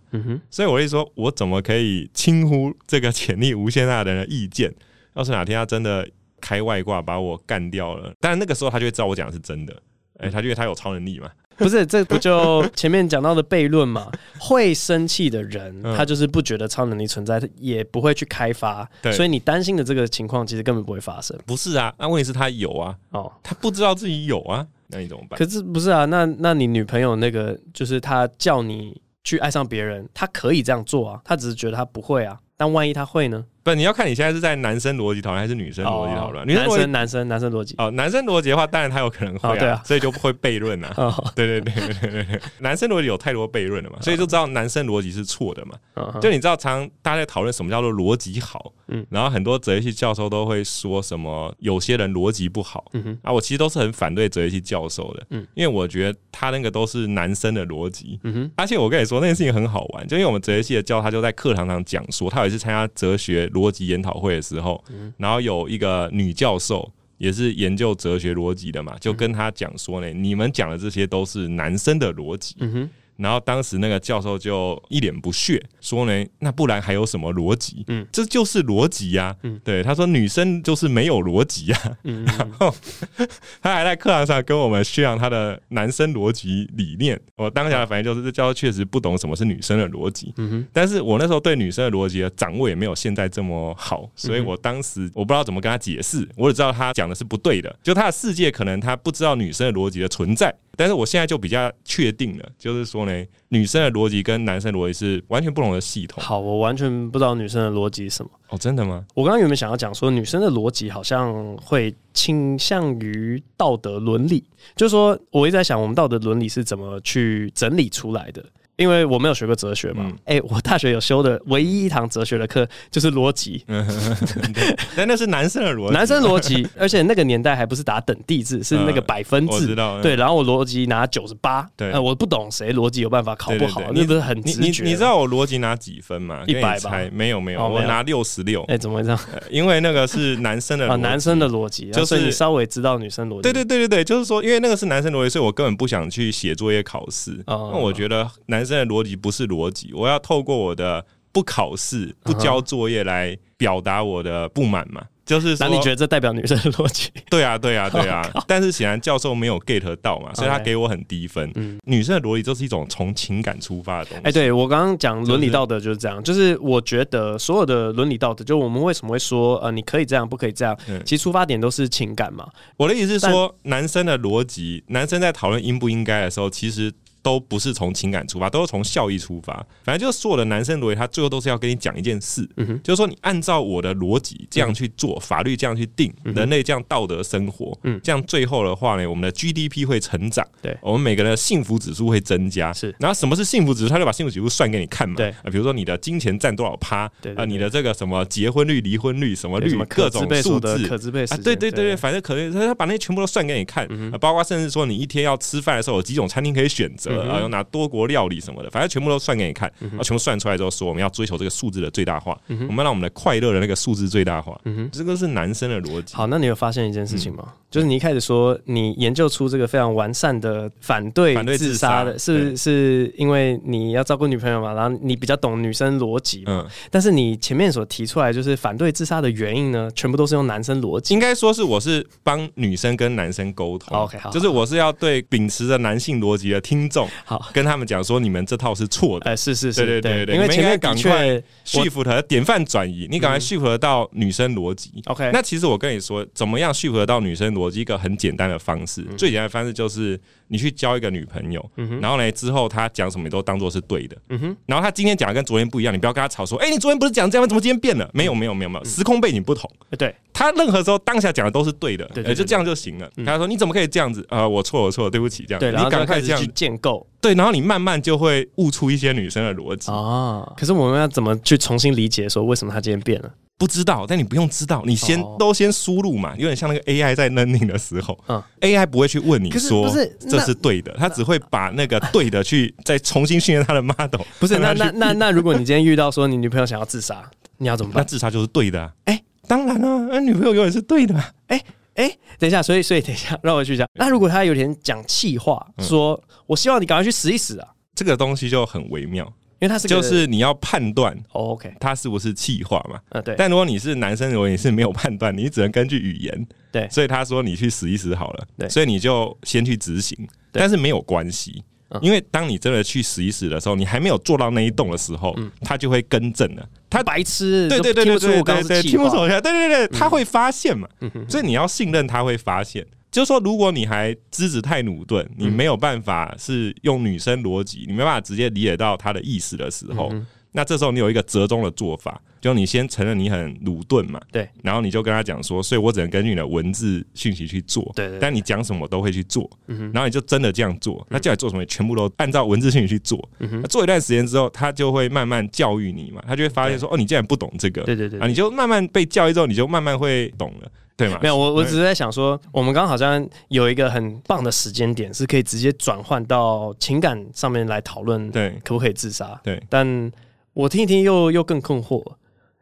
所以我会说，我怎么可以轻忽这个潜力无限大的人的意见？要是哪天他真的开外挂把我干掉了，但是那个时候他就会知道我讲的是真的，哎、欸，他觉得他有超能力嘛？[LAUGHS] 不是，这 [LAUGHS] 不就前面讲到的悖论嘛？[LAUGHS] 会生气的人，他就是不觉得超能力存在，他也不会去开发，对所以你担心的这个情况其实根本不会发生。不是啊，那问题是他有啊，哦，他不知道自己有啊，那你怎么办？可是不是啊？那那你女朋友那个，就是他叫你去爱上别人，他可以这样做啊，他只是觉得他不会啊，但万一他会呢？不，你要看你现在是在男生逻辑讨论还是女生逻辑讨论？男生男生男生逻辑。哦，男生逻辑的话，当然他有可能会啊，[LAUGHS] 所以就不会悖论啊。对对对对对对，男生逻辑有太多悖论了嘛，所以就知道男生逻辑是错的嘛。就你知道，常大家在讨论什么叫做逻辑好，嗯，然后很多哲学系教授都会说什么有些人逻辑不好，嗯啊，我其实都是很反对哲学系教授的，嗯，因为我觉得他那个都是男生的逻辑，嗯哼，而且我跟你说那件事情很好玩，就因为我们哲学系的教他就在课堂上讲说，他有一次参加哲学逻辑研讨会。的时候，然后有一个女教授也是研究哲学逻辑的嘛，就跟他讲说呢，你们讲的这些都是男生的逻辑。嗯哼。然后当时那个教授就一脸不屑说呢，那不然还有什么逻辑？嗯，这就是逻辑呀。嗯，对，他说女生就是没有逻辑呀。嗯，然后他还在课堂上跟我们宣扬他的男生逻辑理念。我当下的反应就是，这教授确实不懂什么是女生的逻辑。嗯哼，但是我那时候对女生的逻辑的掌握也没有现在这么好，所以我当时我不知道怎么跟他解释，我只知道他讲的是不对的，就他的世界可能他不知道女生的逻辑的存在。但是我现在就比较确定了，就是说呢，女生的逻辑跟男生逻辑是完全不同的系统。好，我完全不知道女生的逻辑是什么。哦，真的吗？我刚刚有没有想要讲说，女生的逻辑好像会倾向于道德伦理，就是说，我一直在想，我们道德伦理是怎么去整理出来的？因为我没有学过哲学嘛，哎、嗯。欸，我大学有修的唯一一堂哲学的课就是逻辑，[LAUGHS] 但那是男生的逻辑，男生逻辑，而且那个年代还不是打等地字，是那个百分制，嗯、对，然后我逻辑拿九十八，对、呃，我不懂谁逻辑有办法考不好，那不是很直觉？你你知道我逻辑拿几分吗？一百吧？没有没有，我拿六十六，哎，怎么会这样？[LAUGHS] 因为那个是男生的，[LAUGHS] 男生的逻辑，就是你稍微知道女生逻辑，对对对对对，就是说，因为那个是男生逻辑，所以我根本不想去写作业考试，那我觉得男生的逻辑不是。逻辑，我要透过我的不考试、不交作业来表达我的不满嘛？就是说，那你觉得这代表女生的逻辑？[LAUGHS] 对啊，对啊，对啊。[LAUGHS] 但是显然教授没有 get 到嘛，所以他给我很低分。嗯，女生的逻辑就是一种从情感出发的东西。哎，对我刚刚讲伦理道德就是这样，就是我觉得所有的伦理道德，就我们为什么会说呃，你可以这样，不可以这样？其实出发点都是情感嘛。我的意思是说，男生的逻辑，男生在讨论应不应该的时候，其实。都不是从情感出发，都是从效益出发。反正就是所有的男生逻辑，他最后都是要跟你讲一件事，嗯、就是说你按照我的逻辑这样去做，嗯、法律这样去定，嗯、人类这样道德生活，嗯、这样最后的话呢，我们的 GDP 会成长，对，我们每个人的幸福指数会增加。是，然后什么是幸福指数？他就把幸福指数算给你看嘛。对，比如说你的金钱占多少趴，对啊，你的这个什么结婚率、离婚率什么率，各种数字，可支配啊，对对对对，反正可能他把那些全部都算给你看，嗯、哼。包括甚至说你一天要吃饭的时候有几种餐厅可以选择，然后又拿多。国料理什么的，反正全部都算给你看，然后全部算出来之后，说我们要追求这个数字的最大化，我们让我们的快乐的那个数字最大化。这个是男生的逻辑。好，那你有发现一件事情吗？就是你一开始说你研究出这个非常完善的反对自杀的，是是因为你要照顾女朋友嘛？然后你比较懂女生逻辑嘛？但是你前面所提出来就是反对自杀的原因呢，全部都是用男生逻辑。应该说是我是帮女生跟男生沟通。OK，好，就是我是要对秉持着男性逻辑的听众，好跟他们。讲说你们这套是错的，哎，是是是，对对对对，因为前面赶快 shift 的典范转移，你赶快 shift 到女生逻辑。OK，那其实我跟你说，怎么样 shift 到女生逻辑？一个很简单的方式，最简单的方式就是你去交一个女朋友，然后呢之后她讲什么你都当做是对的，嗯哼，然后她今天讲的跟昨天不一样，你不要跟她吵说，哎，你昨天不是讲这样，怎么今天变了？没有没有没有没有，时空背景不同，对，她任何时候当下讲的都是对的，对，就这样就行了。她说你怎么可以这样子？啊，我错我错，对不起，这样，对，你赶快这样。去建构，对，然后你慢慢就会悟出一些女生的逻辑。啊。可是我们要怎么去重新理解说为什么她今天变了？不知道，但你不用知道，你先都先输入嘛，有点像那个 AI 在 learning 的时候，嗯，AI 不会去问你说这是对的，它只会把那个对的去再重新训练它的 model。[LAUGHS] 不是，那那那那如果你今天遇到说你女朋友想要自杀，你要怎么办？那自杀就是对的，啊哎，当然了，那女朋友永远是对的，哎哎，等一下，所以所以等一下，让我去讲。那如果他有点讲气话，说我希望你赶快去死一死啊，这个东西就很微妙。因为他是就是你要判断，OK，他是不是气话嘛？嗯，对。但如果你是男生，如果你是没有判断，你只能根据语言，对。所以他说你去死一死好了，对。所以你就先去执行，但是没有关系，因为当你真的去死一死的时候，你还没有做到那一动的时候，他就会更正了。他白痴，对对对对对对，听不懂，对对对，他会发现嘛？嗯所以你要信任他会发现。就是说，如果你还资质太努钝，你没有办法是用女生逻辑，你没办法直接理解到她的意思的时候，那这时候你有一个折中的做法，就你先承认你很鲁钝嘛，对，然后你就跟他讲说，所以我只能根据你的文字讯息去做，对，但你讲什么我都会去做，嗯然后你就真的这样做，他叫你做什么，全部都按照文字讯息去做，嗯做一段时间之后，他就会慢慢教育你嘛，他就会发现说，哦，你竟然不懂这个，对对对，啊，你就慢慢被教育之后，你就慢慢会懂了。对吗？[LAUGHS] 没有，我我只是在想说，我们刚刚好像有一个很棒的时间点，是可以直接转换到情感上面来讨论，对，可不可以自杀？对，但我听一听又又更困惑，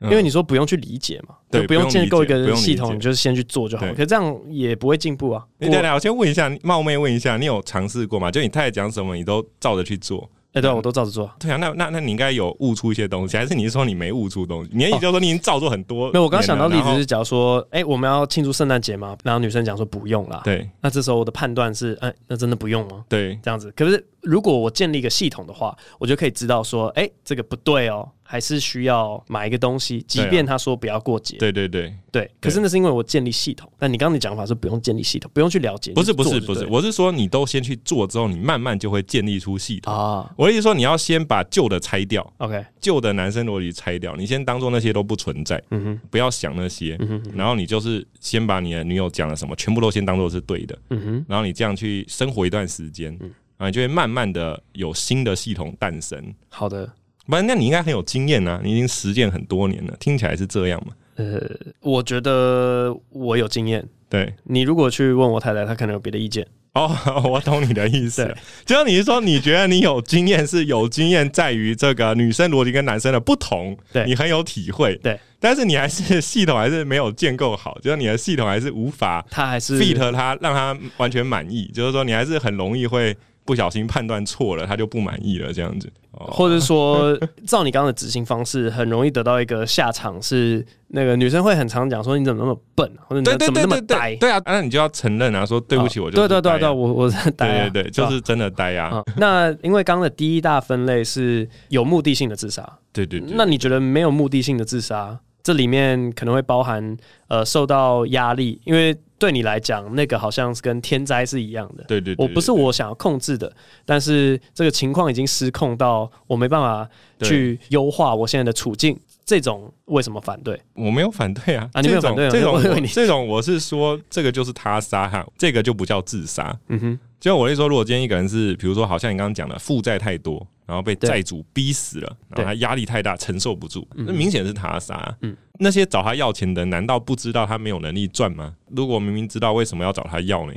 因为你说不用去理解嘛，对，不用建构一个系统，你就是先去做就好。可是这样也不会进步啊。对对，我先问一下，冒昧问一下，你有尝试过吗？就你太太讲什么，你都照着去做？哎，对，我都照着做。对啊，那那那你应该有悟出一些东西，还是你是说你没悟出东西？你的意思就是说你已经照做很多？没有，我刚刚想到例子是，假如说，哎，我们要庆祝圣诞节嘛，然后女生讲说不用啦。对，那这时候我的判断是，哎，那真的不用吗？对，这样子。可是如果我建立一个系统的话，我就可以知道说，哎，这个不对哦。还是需要买一个东西，即便他说不要过节。对对对。对，可是那是因为我建立系统。但你刚刚的讲法是不用建立系统，不用去了解。不是不是不是，我是说你都先去做之后，你慢慢就会建立出系统。啊。我的意思说，你要先把旧的拆掉，OK，旧的男生逻辑拆掉，你先当做那些都不存在，嗯哼，不要想那些，嗯哼，然后你就是先把你的女友讲了什么，全部都先当做是对的，嗯哼，然后你这样去生活一段时间，啊，你就会慢慢的有新的系统诞生。好的，不然那你应该很有经验啊，你已经实践很多年了，听起来是这样嘛？呃，我觉得我有经验。对，你如果去问我太太，她可能有别的意见。哦，[LAUGHS] 我懂你的意思。就是你是说，你觉得你有经验，是有经验在于这个女生逻辑跟男生的不同，对你很有体会。对，但是你还是系统还是没有建构好，就是你的系统还是无法，他还是 fit 他让他完全满意，就是说你还是很容易会。不小心判断错了，他就不满意了，这样子，或者说，照你刚刚的执行方式，很容易得到一个下场是，那个女生会很常讲说，你怎么那么笨，或者你怎么那么呆？对啊，那你就要承认啊，说对不起，我就对对对对，我我是呆，对对对，就是真的呆啊。那因为刚刚的第一大分类是有目的性的自杀，对对对，那你觉得没有目的性的自杀，这里面可能会包含呃受到压力，因为。对你来讲，那个好像是跟天灾是一样的。对对，对，我不是我想要控制的，但是这个情况已经失控到我没办法去优化我现在的处境。这种为什么反对？我没有反对啊！啊，你没有反对？这种 [LAUGHS] 这种我是说，这个就是他杀哈，这个就不叫自杀。嗯哼，就我一说，如果今天一个人是，比如说，好像你刚刚讲的负债太多，然后被债主逼死了，然后他压力太大，承受不住，那明显是他杀。嗯。那些找他要钱的，难道不知道他没有能力赚吗？如果明明知道，为什么要找他要呢？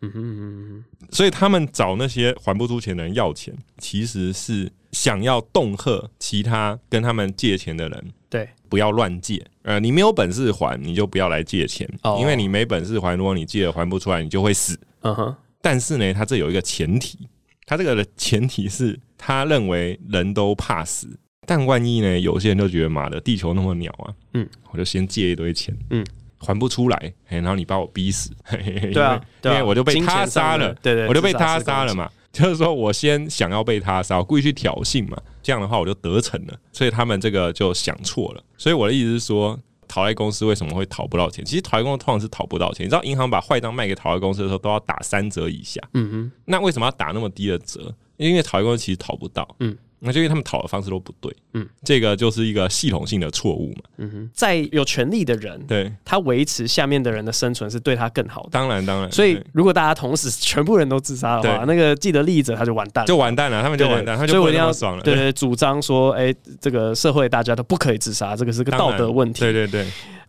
嗯哼嗯哼。所以他们找那些还不出钱的人要钱，其实是想要恫吓其他跟他们借钱的人。对，不要乱借。呃，你没有本事还，你就不要来借钱，因为你没本事还，如果你借了还不出来，你就会死。嗯哼。但是呢，他这有一个前提，他这个的前提是他认为人都怕死。但万一呢？有些人就觉得妈的，地球那么鸟啊，嗯，我就先借一堆钱，嗯，还不出来，然后你把我逼死，[LAUGHS] 对啊，因为我就被他杀了，对对，我就被他杀了嘛，就是说我先想要被他杀，我故意去挑衅嘛，这样的话我就得逞了，所以他们这个就想错了。所以我的意思是说，讨债公司为什么会讨不到钱？其实讨债公司通常是讨不到钱，你知道，银行把坏账卖给讨债公司的时候，都要打三折以下，嗯哼，那为什么要打那么低的折？因为讨债公司其实讨不到，嗯。那就因为他们讨的方式都不对，嗯，这个就是一个系统性的错误嘛，嗯哼，在有权利的人，对，他维持下面的人的生存是对他更好的，当然当然，所以如果大家同时全部人都自杀的话，那个既得利益者他就完蛋了，就完蛋了，他们就完蛋，他就不要爽了，对对，主张说，哎，这个社会大家都不可以自杀，这个是个道德问题，对对对。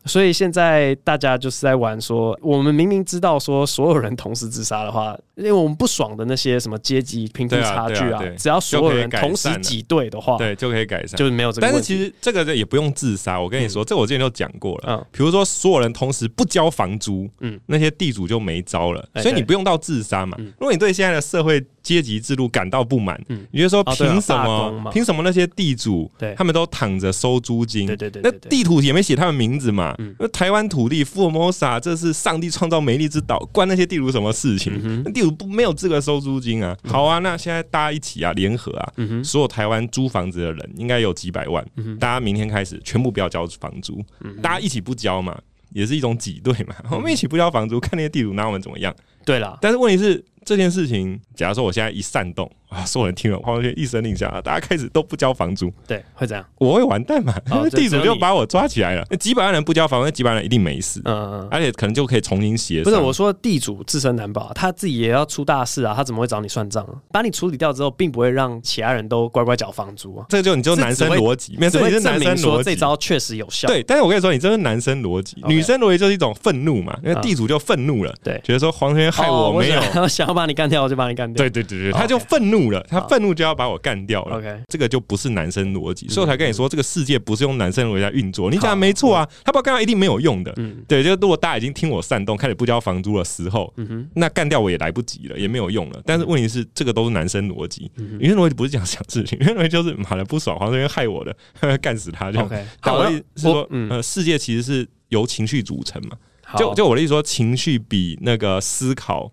所以现在大家就是在玩说，我们明明知道说所有人同时自杀的话，因为我们不爽的那些什么阶级贫富差距啊，只要所有人同时挤兑的话，对，就可以改善，就是没有这个。但是其实这个也不用自杀，我跟你说，这我之前都讲过了。嗯，比如说所有人同时不交房租，嗯，那些地主就没招了，所以你不用到自杀嘛。如果你对现在的社会阶级制度感到不满，嗯，你就说凭什么？凭什么那些地主，对，他们都躺着收租金？对对对，那地图也没写他们名字嘛。那台湾土地，福尔摩沙，这是上帝创造美丽之岛，关那些地主什么事情？嗯、那地主不没有资格收租金啊。好啊，那现在大家一起啊，联合啊，嗯、所有台湾租房子的人应该有几百万，嗯、大家明天开始全部不要交房租，嗯、大家一起不交嘛，也是一种挤兑嘛。我们一起不交房租，看那些地主拿我们怎么样？对了，但是问题是这件事情，假如说我现在一煽动。啊！所有人听了黄文轩一声令下，大家开始都不交房租，对，会这样？我会完蛋嘛？因为地主就把我抓起来了，那几百万人不交房租，那几百万人一定没事，嗯嗯，而且可能就可以重新协商。不是我说地主自身难保，他自己也要出大事啊，他怎么会找你算账？啊把你处理掉之后，并不会让其他人都乖乖缴房租啊。这就你就男生逻辑，只会证明说这招确实有效。对，但是我跟你说，你这是男生逻辑，女生逻辑就是一种愤怒嘛，因为地主就愤怒了，对，觉得说黄轩害我没有，他想要把你干掉，我就把你干掉。对对对对，他就愤怒了，他愤怒。就要把我干掉了。OK，这个就不是男生逻辑，所以我才跟你说，这个世界不是用男生逻辑来运作。你讲的没错啊，他把我干掉一定没有用的。嗯，对，就如果大家已经听我煽动，开始不交房租的时候，那干掉我也来不及了，也没有用了。但是问题是，这个都是男生逻辑，女生逻辑不是这样想事情，女生逻辑就是妈的不爽，黄这边害我的，[LAUGHS] 干死他这样。OK，好，是说，呃，世界其实是由情绪组成嘛。就就我的意思说，情绪比那个思考。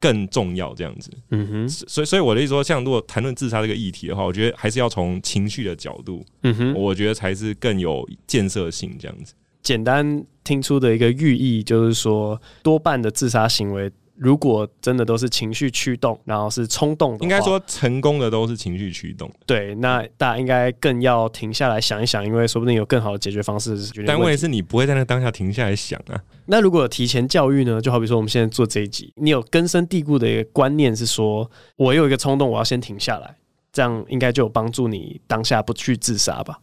更重要这样子，嗯哼，所以所以我的意思说，像如果谈论自杀这个议题的话，我觉得还是要从情绪的角度，嗯哼，我觉得才是更有建设性这样子。简单听出的一个寓意就是说，多半的自杀行为如果真的都是情绪驱动，然后是冲动的，应该说成功的都是情绪驱动。对，那大家应该更要停下来想一想，因为说不定有更好的解决方式。但问题是你不会在那当下停下来想啊。那如果有提前教育呢？就好比说我们现在做这一集，你有根深蒂固的一个观念是说，我有一个冲动，我要先停下来，这样应该就有帮助你当下不去自杀吧。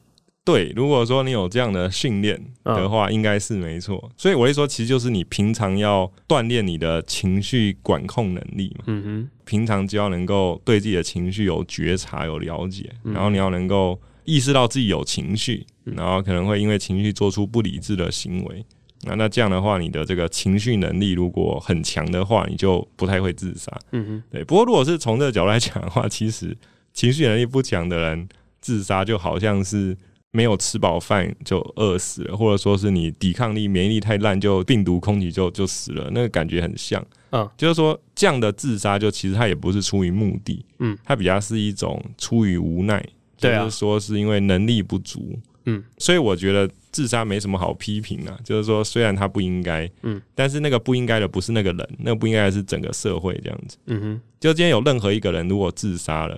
对，如果说你有这样的训练的话，应该是没错。所以我会说，其实就是你平常要锻炼你的情绪管控能力嘛。嗯哼，平常就要能够对自己的情绪有觉察、有了解，然后你要能够意识到自己有情绪，然后可能会因为情绪做出不理智的行为。那那这样的话，你的这个情绪能力如果很强的话，你就不太会自杀。嗯哼，对。不过如果是从这个角度来讲的话，其实情绪能力不强的人自杀就好像是。没有吃饱饭就饿死了，或者说是你抵抗力、免疫力太烂，就病毒空气就就死了，那个感觉很像。嗯，就是说这样的自杀，就其实它也不是出于目的，嗯，它比较是一种出于无奈，对啊，就是说是因为能力不足，嗯，所以我觉得自杀没什么好批评啊，就是说虽然他不应该，嗯，但是那个不应该的不是那个人，那个不应该的是整个社会这样子，嗯哼，就今天有任何一个人如果自杀了，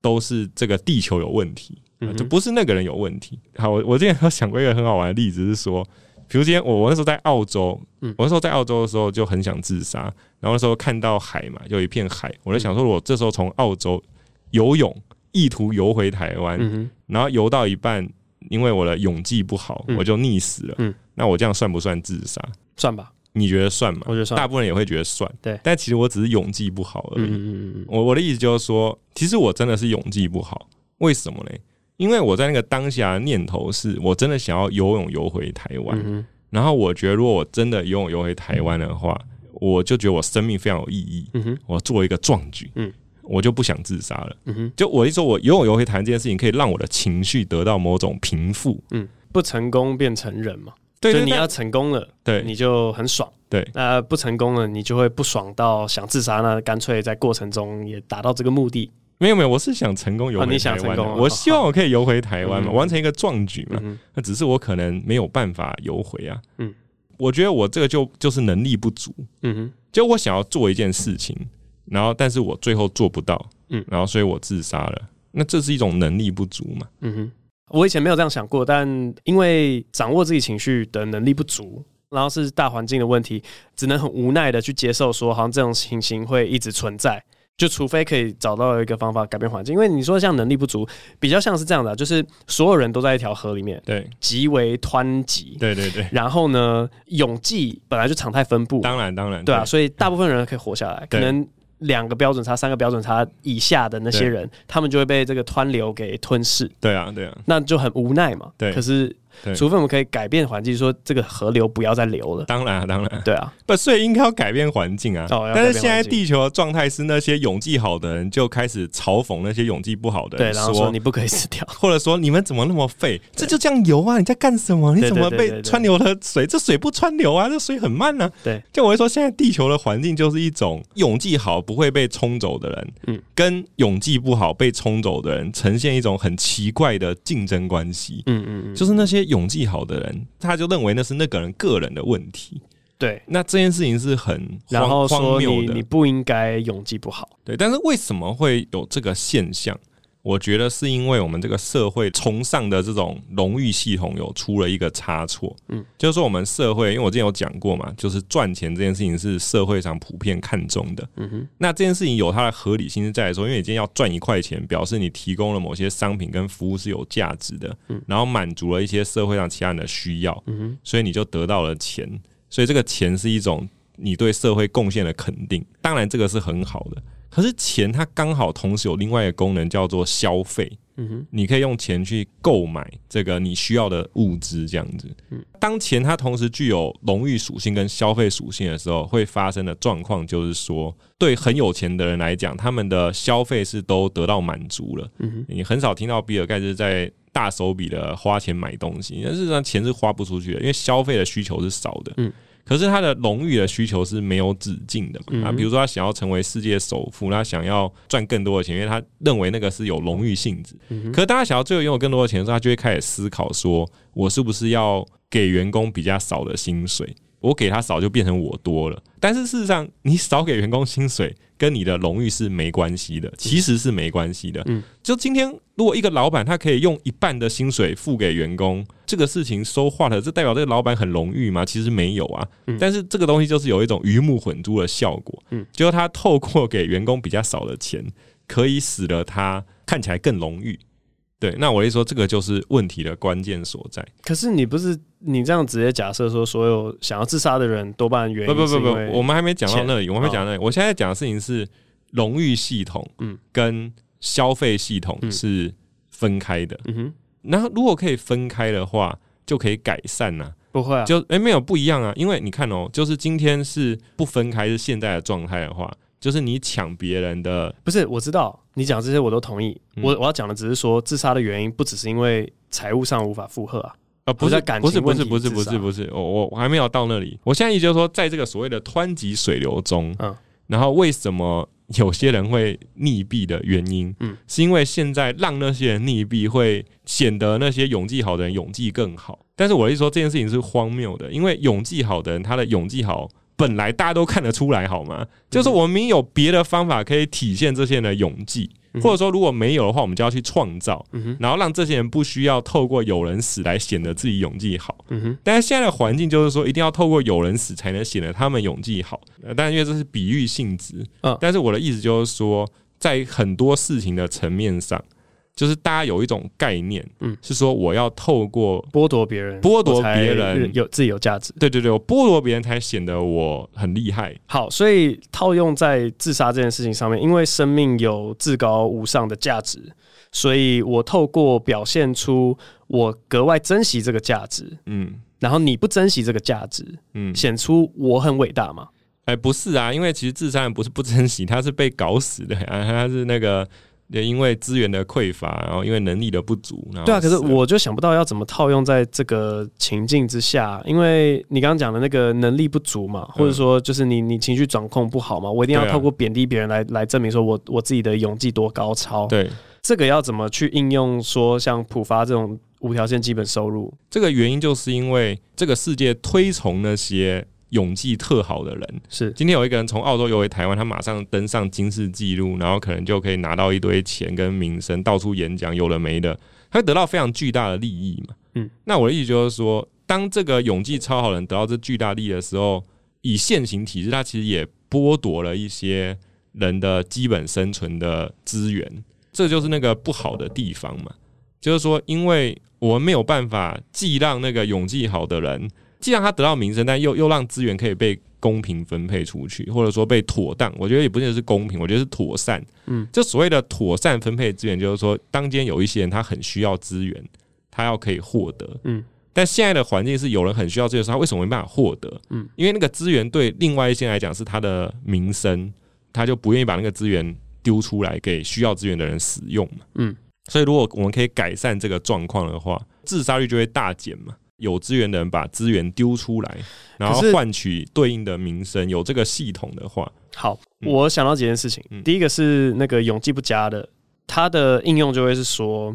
都是这个地球有问题。就不是那个人有问题。好，我我之前有想过一个很好玩的例子，是说，比如今天我我那时候在澳洲，我那时候在澳洲的时候就很想自杀，然后那时候看到海嘛，有一片海，我就想说，我这时候从澳洲游泳，意图游回台湾，然后游到一半，因为我的泳技不好，我就溺死了。那我这样算不算自杀？算吧？你觉得算吗？我觉得算。大部分人也会觉得算。对。但其实我只是泳技不好而已。我我的意思就是说，其实我真的是泳技不好。为什么呢？因为我在那个当下的念头是我真的想要游泳游回台湾，嗯，然后我觉得如果我真的游泳游回台湾的话，我就觉得我生命非常有意义，嗯，我做一个壮举，嗯，我就不想自杀了，嗯，就我一说我游泳游回台湾这件事情可以让我的情绪得到某种平复，嗯，不成功便成仁嘛，对，就你要成功了，对，你就很爽，对，那不成功了，你就会不爽到想自杀，那干脆在过程中也达到这个目的。没有没有，我是想成功游回台湾，我希望我可以游回台湾嘛，完成一个壮举嘛。那只是我可能没有办法游回啊。嗯，我觉得我这个就就是能力不足。嗯哼，就我想要做一件事情，然后但是我最后做不到。嗯，然后所以我自杀了。那这是一种能力不足嘛？嗯哼，我以前没有这样想过，但因为掌握自己情绪的能力不足，然后是大环境的问题，只能很无奈的去接受，说好像这种情形会一直存在。就除非可以找到一个方法改变环境，因为你说像能力不足，比较像是这样的、啊，就是所有人都在一条河里面，对，极为湍急，对对对。然后呢，泳技本来就常态分布，当然当然，对啊，所以大部分人可以活下来，可能两个标准差、三个标准差以下的那些人，他们就会被这个湍流给吞噬。对啊，对啊，那就很无奈嘛。对，可是。除非我们可以改变环境，说这个河流不要再流了。当然啊，当然，对啊，不，所以应该要改变环境啊。哦，但是现在地球的状态是，那些泳技好的人就开始嘲讽那些泳技不好的人，对，然后说你不可以死掉，[LAUGHS] 或者说你们怎么那么废？这就这样游啊？你在干什么？你怎么被川流的水？这水不川流啊？这水很慢呢。对，就我会说，现在地球的环境就是一种泳技好不会被冲走的人，嗯，跟泳技不好被冲走的人呈现一种很奇怪的竞争关系。嗯嗯嗯，就是那些泳技好的人。他就认为那是那个人个人的问题，对，那这件事情是很然后说你你不应该勇气不好，对，但是为什么会有这个现象？我觉得是因为我们这个社会崇尚的这种荣誉系统有出了一个差错，嗯，就是说我们社会，因为我之前有讲过嘛，就是赚钱这件事情是社会上普遍看重的，嗯哼，那这件事情有它的合理性是在说，因为你今天要赚一块钱，表示你提供了某些商品跟服务是有价值的，嗯，然后满足了一些社会上其他人的需要，嗯哼，所以你就得到了钱，所以这个钱是一种你对社会贡献的肯定，当然这个是很好的。可是钱它刚好同时有另外一个功能叫做消费，嗯哼，你可以用钱去购买这个你需要的物资，这样子。当钱它同时具有荣誉属性跟消费属性的时候，会发生的状况就是说，对很有钱的人来讲，他们的消费是都得到满足了。嗯哼，你很少听到比尔盖茨在大手笔的花钱买东西，但事实上钱是花不出去的，因为消费的需求是少的。嗯。可是他的荣誉的需求是没有止境的嘛？啊，比如说他想要成为世界首富，他想要赚更多的钱，因为他认为那个是有荣誉性质。可是当他想要最后拥有更多的钱的时候，他就会开始思考说：我是不是要给员工比较少的薪水？我给他少就变成我多了。但是事实上，你少给员工薪水跟你的荣誉是没关系的，其实是没关系的。嗯，就今天如果一个老板他可以用一半的薪水付给员工，这个事情说话的，这代表这个老板很荣誉吗？其实没有啊。嗯但是这个东西就是有一种鱼目混珠的效果。嗯，就是他透过给员工比较少的钱，可以使得他看起来更荣誉。对，那我一说，这个就是问题的关键所在。可是你不是你这样直接假设说，所有想要自杀的人多半原因不不不不，我们还没讲到那里，我们还没讲到那里。我现在讲的事情是荣誉系统，嗯，跟消费系统是分开的。嗯哼，那如果可以分开的话，就可以改善呐。不会啊，就哎没有不一样啊，因为你看哦，就是今天是不分开是现在的状态的话。就是你抢别人的，不是？我知道你讲这些我都同意。嗯、我我要讲的只是说，自杀的原因不只是因为财务上无法负荷啊，啊，不是感情，不是不是不是不是不是，我我我还没有到那里。我现在意思就是说，在这个所谓的湍急水流中，嗯，然后为什么有些人会溺毙的原因，嗯，是因为现在让那些人溺毙，会显得那些永继好的人永继更好。但是我一说，这件事情是荒谬的，因为永继好的人，他的永继好。本来大家都看得出来，好吗？就是我们有别的方法可以体现这些人的勇气，或者说如果没有的话，我们就要去创造，然后让这些人不需要透过有人死来显得自己勇气好。但是现在的环境就是说，一定要透过有人死才能显得他们勇气好。但因为这是比喻性质，但是我的意思就是说，在很多事情的层面上。就是大家有一种概念，嗯，是说我要透过剥夺别人，剥夺别人有自己有价值，对对对，我剥夺别人才显得我很厉害。好，所以套用在自杀这件事情上面，因为生命有至高无上的价值，所以我透过表现出我格外珍惜这个价值，嗯，然后你不珍惜这个价值，嗯，显出我很伟大吗？哎，不是啊，因为其实自杀人不是不珍惜，他是被搞死的啊，他是那个。也因为资源的匮乏，然后因为能力的不足，对啊，可是我就想不到要怎么套用在这个情境之下，因为你刚刚讲的那个能力不足嘛，或者说就是你你情绪掌控不好嘛，我一定要透过贬低别人来来证明说我我自己的勇气多高超。对，这个要怎么去应用？说像浦发这种无条件基本收入，这个原因就是因为这个世界推崇那些。勇气特好的人是，今天有一个人从澳洲游回台湾，他马上登上金氏纪录，然后可能就可以拿到一堆钱跟名声，到处演讲，有的没的，他会得到非常巨大的利益嘛。嗯，那我的意思就是说，当这个勇气超好人得到这巨大利益的时候，以现行体制，他其实也剥夺了一些人的基本生存的资源，这就是那个不好的地方嘛。就是说，因为我们没有办法既让那个勇气好的人。既让他得到名声，但又又让资源可以被公平分配出去，或者说被妥当，我觉得也不见得是公平，我觉得是妥善。嗯，就所谓的妥善分配资源，就是说，当今有一些人他很需要资源，他要可以获得。嗯，但现在的环境是有人很需要资源，他为什么没办法获得？嗯，因为那个资源对另外一些人来讲是他的名声，他就不愿意把那个资源丢出来给需要资源的人使用嘛。嗯，所以如果我们可以改善这个状况的话，自杀率就会大减嘛。有资源的人把资源丢出来，然后换取对应的名声。有这个系统的话，好，我想到几件事情。第一个是那个永继不佳的，他的应用就会是说，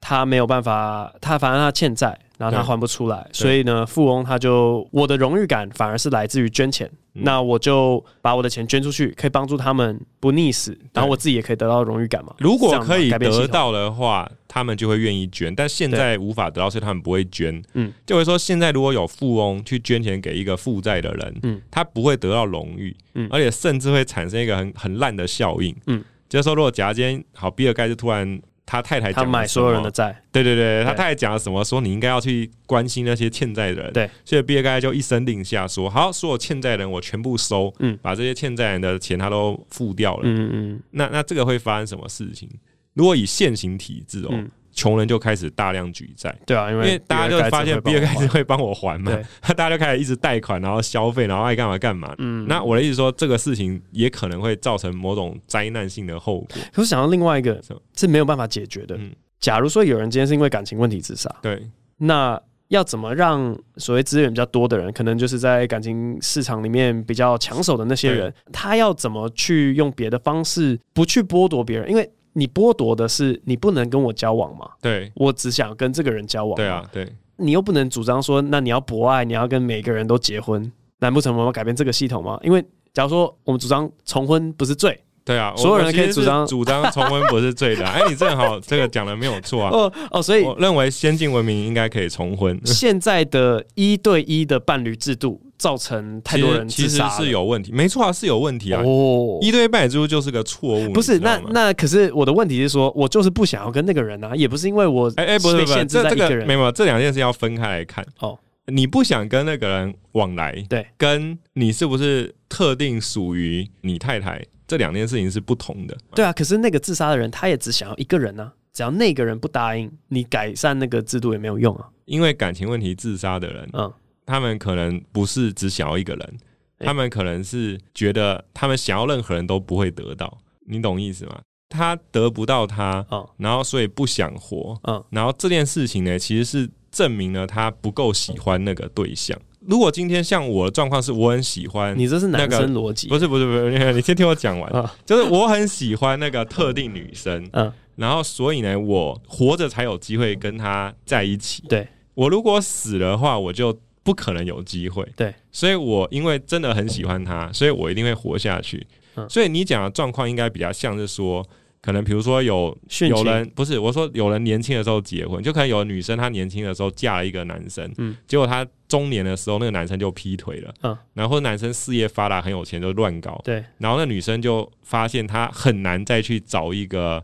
他没有办法，他反正他欠债。然后他还不出来，所以呢，富翁他就我的荣誉感反而是来自于捐钱，嗯。那我就把我的钱捐出去，可以帮助他们不溺死，然后我自己也可以得到荣誉感嘛。如果可以得到的话，他们就会愿意捐。但现在无法得到，所以他们不会捐。嗯，就会说现在如果有富翁去捐钱给一个负债的人，嗯，他不会得到荣誉，嗯，而且甚至会产生一个很很烂的效应，嗯，就是说如果假如今天好，比尔盖茨突然。他太太讲，他买所有人的债，对对对，他太太讲了什么？说你应该要去关心那些欠债的人，对，所以毕尔盖茨就一声令下，说好，所有欠债人我全部收，嗯，把这些欠债人的钱他都付掉了，嗯嗯，那那这个会发生什么事情？如果以现行体制哦。嗯穷人就开始大量举债，对啊，因为大家就发现比尔盖茨会帮我还嘛，[LAUGHS] 大家就开始一直贷款，然后消费，然后爱干嘛干嘛。嗯，那我的意思说，这个事情也可能会造成某种灾难性的后果。可是想到另外一个是没有办法解决的。嗯，假如说有人今天是因为感情问题自杀，对，那要怎么让所谓资源比较多的人，可能就是在感情市场里面比较抢手的那些人，他要怎么去用别的方式，不去剥夺别人？因为你剥夺的是你不能跟我交往嘛？对，我只想跟这个人交往。对啊，对，你又不能主张说，那你要博爱，你要跟每个人都结婚，难不成我们要改变这个系统吗？因为假如说我们主张重婚不是罪。对啊，[LAUGHS] 所有人可以主张主张重婚不是罪的。哎，你正好 [LAUGHS] 这个讲的没有错啊。哦哦，所以我认为先进文明应该可以重婚。现在的一对一的伴侣制度造成太多人其实是有问题，没错啊，是有问题啊。哦，一对一伴侣制度就是个错误。不是，那那可是我的问题是说，我就是不想要跟那个人啊，也不是因为我哎哎，不是不是，这这个没有，这两件事要分开来看。哦，你不想跟那个人往来，对，跟你是不是特定属于你太太？这两件事情是不同的。对啊，可是那个自杀的人，他也只想要一个人呢、啊。只要那个人不答应，你改善那个制度也没有用啊。因为感情问题自杀的人，嗯，他们可能不是只想要一个人，欸、他们可能是觉得他们想要任何人都不会得到，你懂意思吗？他得不到他，嗯，然后所以不想活，嗯，然后这件事情呢，其实是证明了他不够喜欢那个对象。如果今天像我的状况是我很喜欢、那个，你这是男生逻辑，不是不是不是，你先听我讲完，啊、就是我很喜欢那个特定女生，嗯，然后所以呢，我活着才有机会跟她在一起。对，我如果死了的话，我就不可能有机会。对，所以我因为真的很喜欢她，所以我一定会活下去。嗯、所以你讲的状况应该比较像是说。可能比如说有有人不是我说有人年轻的时候结婚，就可能有女生她年轻的时候嫁了一个男生，嗯，结果她中年的时候那个男生就劈腿了，嗯，然后男生事业发达很有钱就乱搞，对，然后那女生就发现她很难再去找一个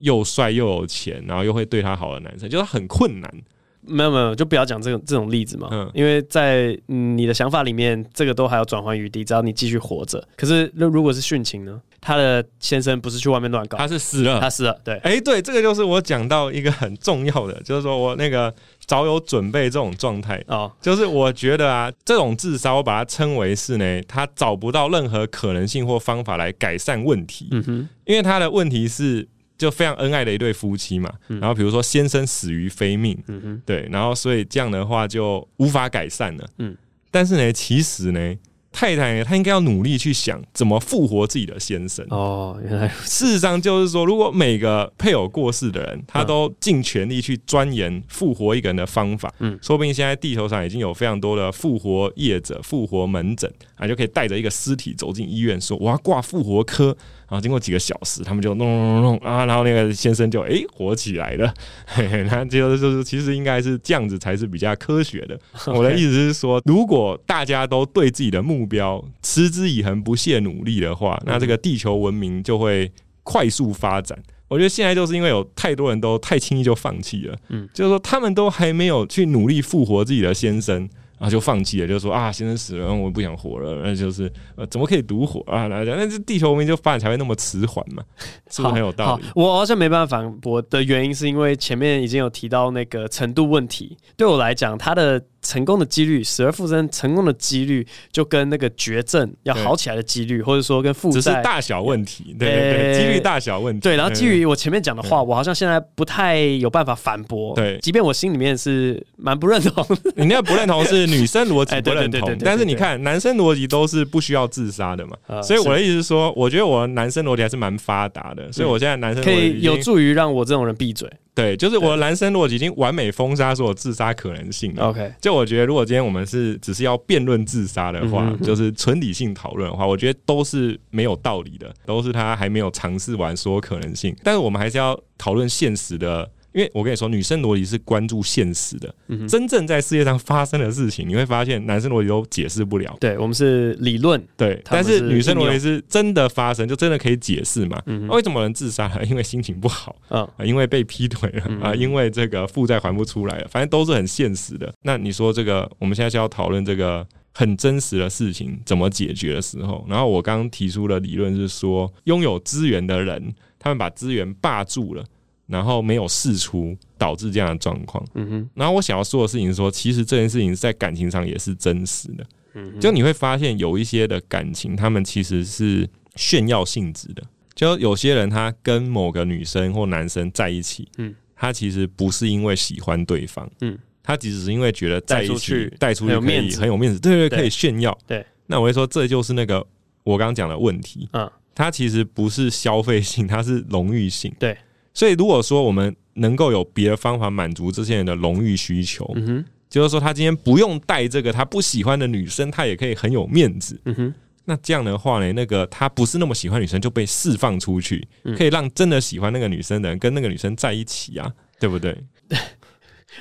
又帅又有钱，然后又会对她好的男生，就是很困难。没有没有，就不要讲这种这种例子嘛。嗯，因为在你的想法里面，这个都还有转换余地，只要你继续活着。可是那如果是殉情呢？他的先生不是去外面乱搞，他是死了，他死了。对，哎、欸，对，这个就是我讲到一个很重要的，就是说我那个早有准备这种状态哦，就是我觉得啊，这种自杀我把它称为是呢，他找不到任何可能性或方法来改善问题。嗯哼，因为他的问题是。就非常恩爱的一对夫妻嘛，然后比如说先生死于非命，对，然后所以这样的话就无法改善了。嗯，但是呢，其实呢。太太呢，她应该要努力去想怎么复活自己的先生。哦，原来事实上就是说，如果每个配偶过世的人，他都尽全力去钻研复活一个人的方法，嗯，说不定现在地球上已经有非常多的复活业者、复活门诊啊，就可以带着一个尸体走进医院，说我要挂复活科，然后经过几个小时，他们就弄弄弄弄啊，然后那个先生就诶、欸、活起来了。嘿嘿，那就是就是其实应该是这样子才是比较科学的。[LAUGHS] 我的意思是说，如果大家都对自己的目目标持之以恒、不懈努力的话，那这个地球文明就会快速发展。我觉得现在就是因为有太多人都太轻易就放弃了，嗯，就是说他们都还没有去努力复活自己的先生。然后就放弃了，就说啊，先生死了，我不想活了。那就是呃，怎么可以独活啊？那那这地球文明就发展才会那么迟缓嘛？是不是很有道理？我好像没办法反驳的原因，是因为前面已经有提到那个程度问题。对我来讲，他的成功的几率，死而复生成功的几率，就跟那个绝症要好起来的几率，或者说跟负债只是大小问题，对对对，几率大小问题。对，然后基于我前面讲的话，我好像现在不太有办法反驳。对，即便我心里面是蛮不认同，你那个不认同是。女生逻辑 [LAUGHS] 不认同，但是你看男生逻辑都是不需要自杀的嘛，所以我的意思是说，我觉得我的男生逻辑还是蛮发达的，所以我现在男生可以有助于让我这种人闭嘴。对，就是我的男生逻辑已经完美封杀所有自杀可能性了。OK，就我觉得如果今天我们是只是要辩论自杀的话，就是纯理性讨论的话，我觉得都是没有道理的，都是他还没有尝试完所有可能性，但是我们还是要讨论现实的。因为我跟你说，女生逻辑是关注现实的，嗯、真正在世界上发生的事情，你会发现男生逻辑都解释不了。对，我们是理论，对，但是女生逻辑是真的发生，就真的可以解释嘛？嗯哼，为什么人自杀了？[LAUGHS] 因为心情不好，嗯，因为被劈腿了啊，因为这个负债还不出来了，反正都是很现实的。那你说这个，我们现在是要讨论这个很真实的事情怎么解决的时候，然后我刚刚提出的理论是说，拥有资源的人，他们把资源霸住了。然后没有试出，导致这样的状况。嗯哼。然后我想要说的事情是说，其实这件事情在感情上也是真实的。嗯。就你会发现有一些的感情，他们其实是炫耀性质的。就有些人他跟某个女生或男生在一起，嗯，他其实不是因为喜欢对方，嗯，他只是因为觉得在一起带出去可以很有面子，很有面子，对对，可以炫耀。对。那我会说，这就是那个我刚刚讲的问题。嗯。他其实不是消费性，他是荣誉性。对。所以，如果说我们能够有别的方法满足这些人的荣誉需求，嗯哼，就是说他今天不用带这个他不喜欢的女生，他也可以很有面子。嗯哼，那这样的话呢，那个他不是那么喜欢女生就被释放出去，嗯、可以让真的喜欢那个女生的人跟那个女生在一起啊，对不对？[LAUGHS]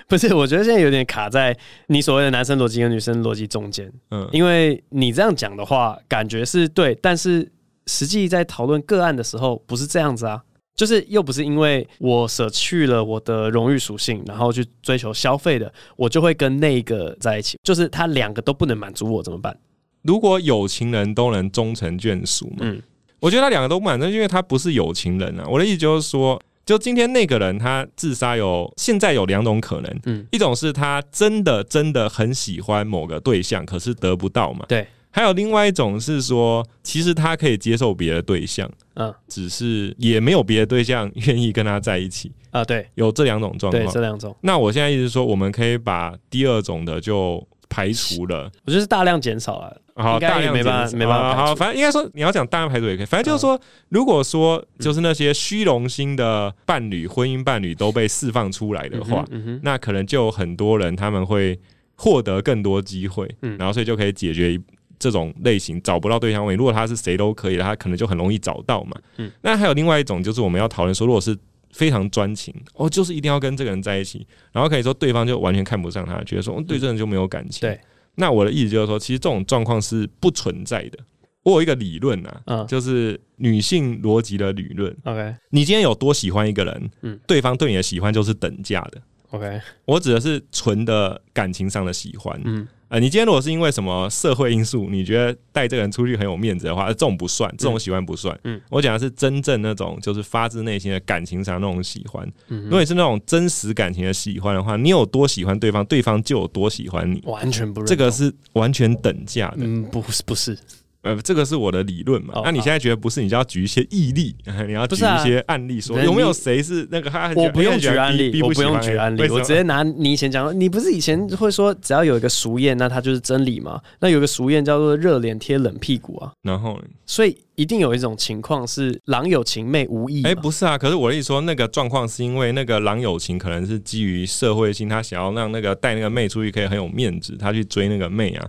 不是，我觉得现在有点卡在你所谓的男生逻辑跟女生逻辑中间。嗯，因为你这样讲的话，感觉是对，但是实际在讨论个案的时候，不是这样子啊。就是又不是因为我舍去了我的荣誉属性，然后去追求消费的，我就会跟那个在一起。就是他两个都不能满足我怎么办？如果有情人都能终成眷属嘛？嗯，我觉得他两个都不满足，因为他不是有情人啊。我的意思就是说。就今天那个人，他自杀有现在有两种可能，嗯，一种是他真的真的很喜欢某个对象，可是得不到嘛，对。还有另外一种是说，其实他可以接受别的对象，嗯，只是也没有别的对象愿意跟他在一起啊，对，有这两种状况，对，这两种。那我现在意思说，我们可以把第二种的就。排除了，我觉得是大量减少了。好，大量没办法，没办法。好，反正应该说，你要讲大量排除也可以。反正就是说，如果说就是那些虚荣心的伴侣、婚姻伴侣都被释放出来的话，那可能就有很多人他们会获得更多机会，然后所以就可以解决这种类型找不到对象问。如果他是谁都可以的，他可能就很容易找到嘛。嗯那还有另外一种，就是我们要讨论说，如果是。非常专情，哦，就是一定要跟这个人在一起，然后可以说对方就完全看不上他，觉得说对这人就没有感情。对，那我的意思就是说，其实这种状况是不存在的。我有一个理论啊，嗯，就是女性逻辑的理论。OK，你今天有多喜欢一个人，嗯，对方对你的喜欢就是等价的。OK，我指的是纯的感情上的喜欢，嗯。呃，你今天如果是因为什么社会因素，你觉得带这个人出去很有面子的话，这种不算，这种喜欢不算。嗯，我讲的是真正那种就是发自内心的感情上那种喜欢。嗯，如果你是那种真实感情的喜欢的话，你有多喜欢对方，对方就有多喜欢你。完全不认，这个是完全等价的。嗯，不是，不是。呃，这个是我的理论嘛？那你现在觉得不是？你就要举一些义例，[LAUGHS] 你要举一些案例，说有没有谁是那个他？我不用举案例，我不用举案例，我直接拿你以前讲的。你不是以前会说，只要有一个俗谚，那它就是真理吗？那有个俗谚叫做“热脸贴冷屁股”啊。然后，所以一定有一种情况是“郎有情妹无意”。哎，不是啊。可是我的意思说，那个状况是因为那个郎有情，可能是基于社会性，他想要让那个带那个妹出去可以很有面子，他去追那个妹啊。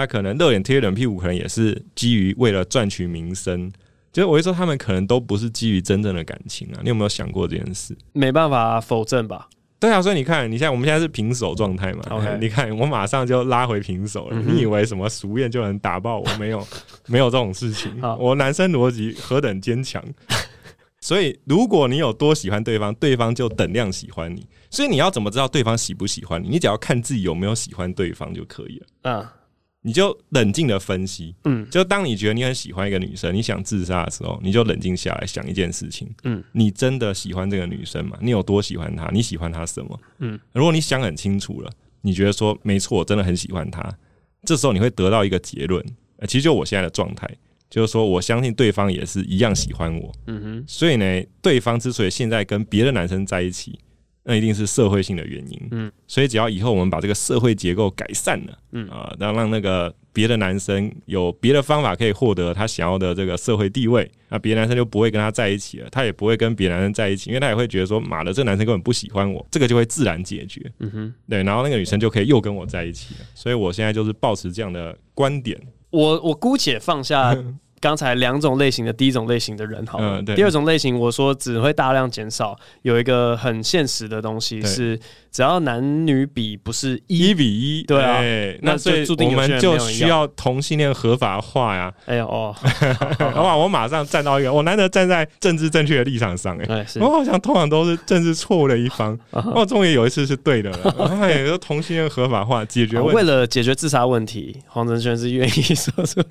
他可能热脸贴冷屁股，可能也是基于为了赚取名声。就是我会说，他们可能都不是基于真正的感情啊。你有没有想过这件事？没办法否认吧？对啊，所以你看，你现在我们现在是平手状态嘛？OK，[LAUGHS] 你看我马上就拉回平手了。嗯、你以为什么熟练就能打爆我？没有，[LAUGHS] 没有这种事情。我男生逻辑何等坚强。[LAUGHS] 所以，如果你有多喜欢对方，对方就等量喜欢你。所以你要怎么知道对方喜不喜欢你？你只要看自己有没有喜欢对方就可以了。嗯。你就冷静的分析，嗯，就当你觉得你很喜欢一个女生，你想自杀的时候，你就冷静下来想一件事情，嗯，你真的喜欢这个女生吗？你有多喜欢她？你喜欢她什么？嗯，如果你想很清楚了，你觉得说没错，我真的很喜欢她，这时候你会得到一个结论，呃，其实就我现在的状态，就是说我相信对方也是一样喜欢我，嗯哼，所以呢，对方之所以现在跟别的男生在一起。那一定是社会性的原因，嗯，所以只要以后我们把这个社会结构改善了，嗯。啊，让让那个别的男生有别的方法可以获得他想要的这个社会地位，那别的男生就不会跟他在一起了，他也不会跟别的男生在一起，因为他也会觉得说，妈的，这个男生根本不喜欢我，这个就会自然解决，嗯哼，对，然后那个女生就可以又跟我在一起了，所以我现在就是保持这样的观点，我我姑且放下。[LAUGHS] 刚才两种类型的第一种类型的人，好了，第二种类型，我说只会大量减少，有一个很现实的东西是。只要男女比不是一比一，对啊，那所以我们就需要同性恋合法化呀。哎呦哦，[LAUGHS] [LAUGHS] 哇！我马上站到一个，我难得站在政治正确的立场上，哎，我好像通常都是政治错误的一方，[LAUGHS] 我终于有一次是对的了。哎，说同性恋合法化解决问题，为了解决自杀问题，黄承轩是愿意说说。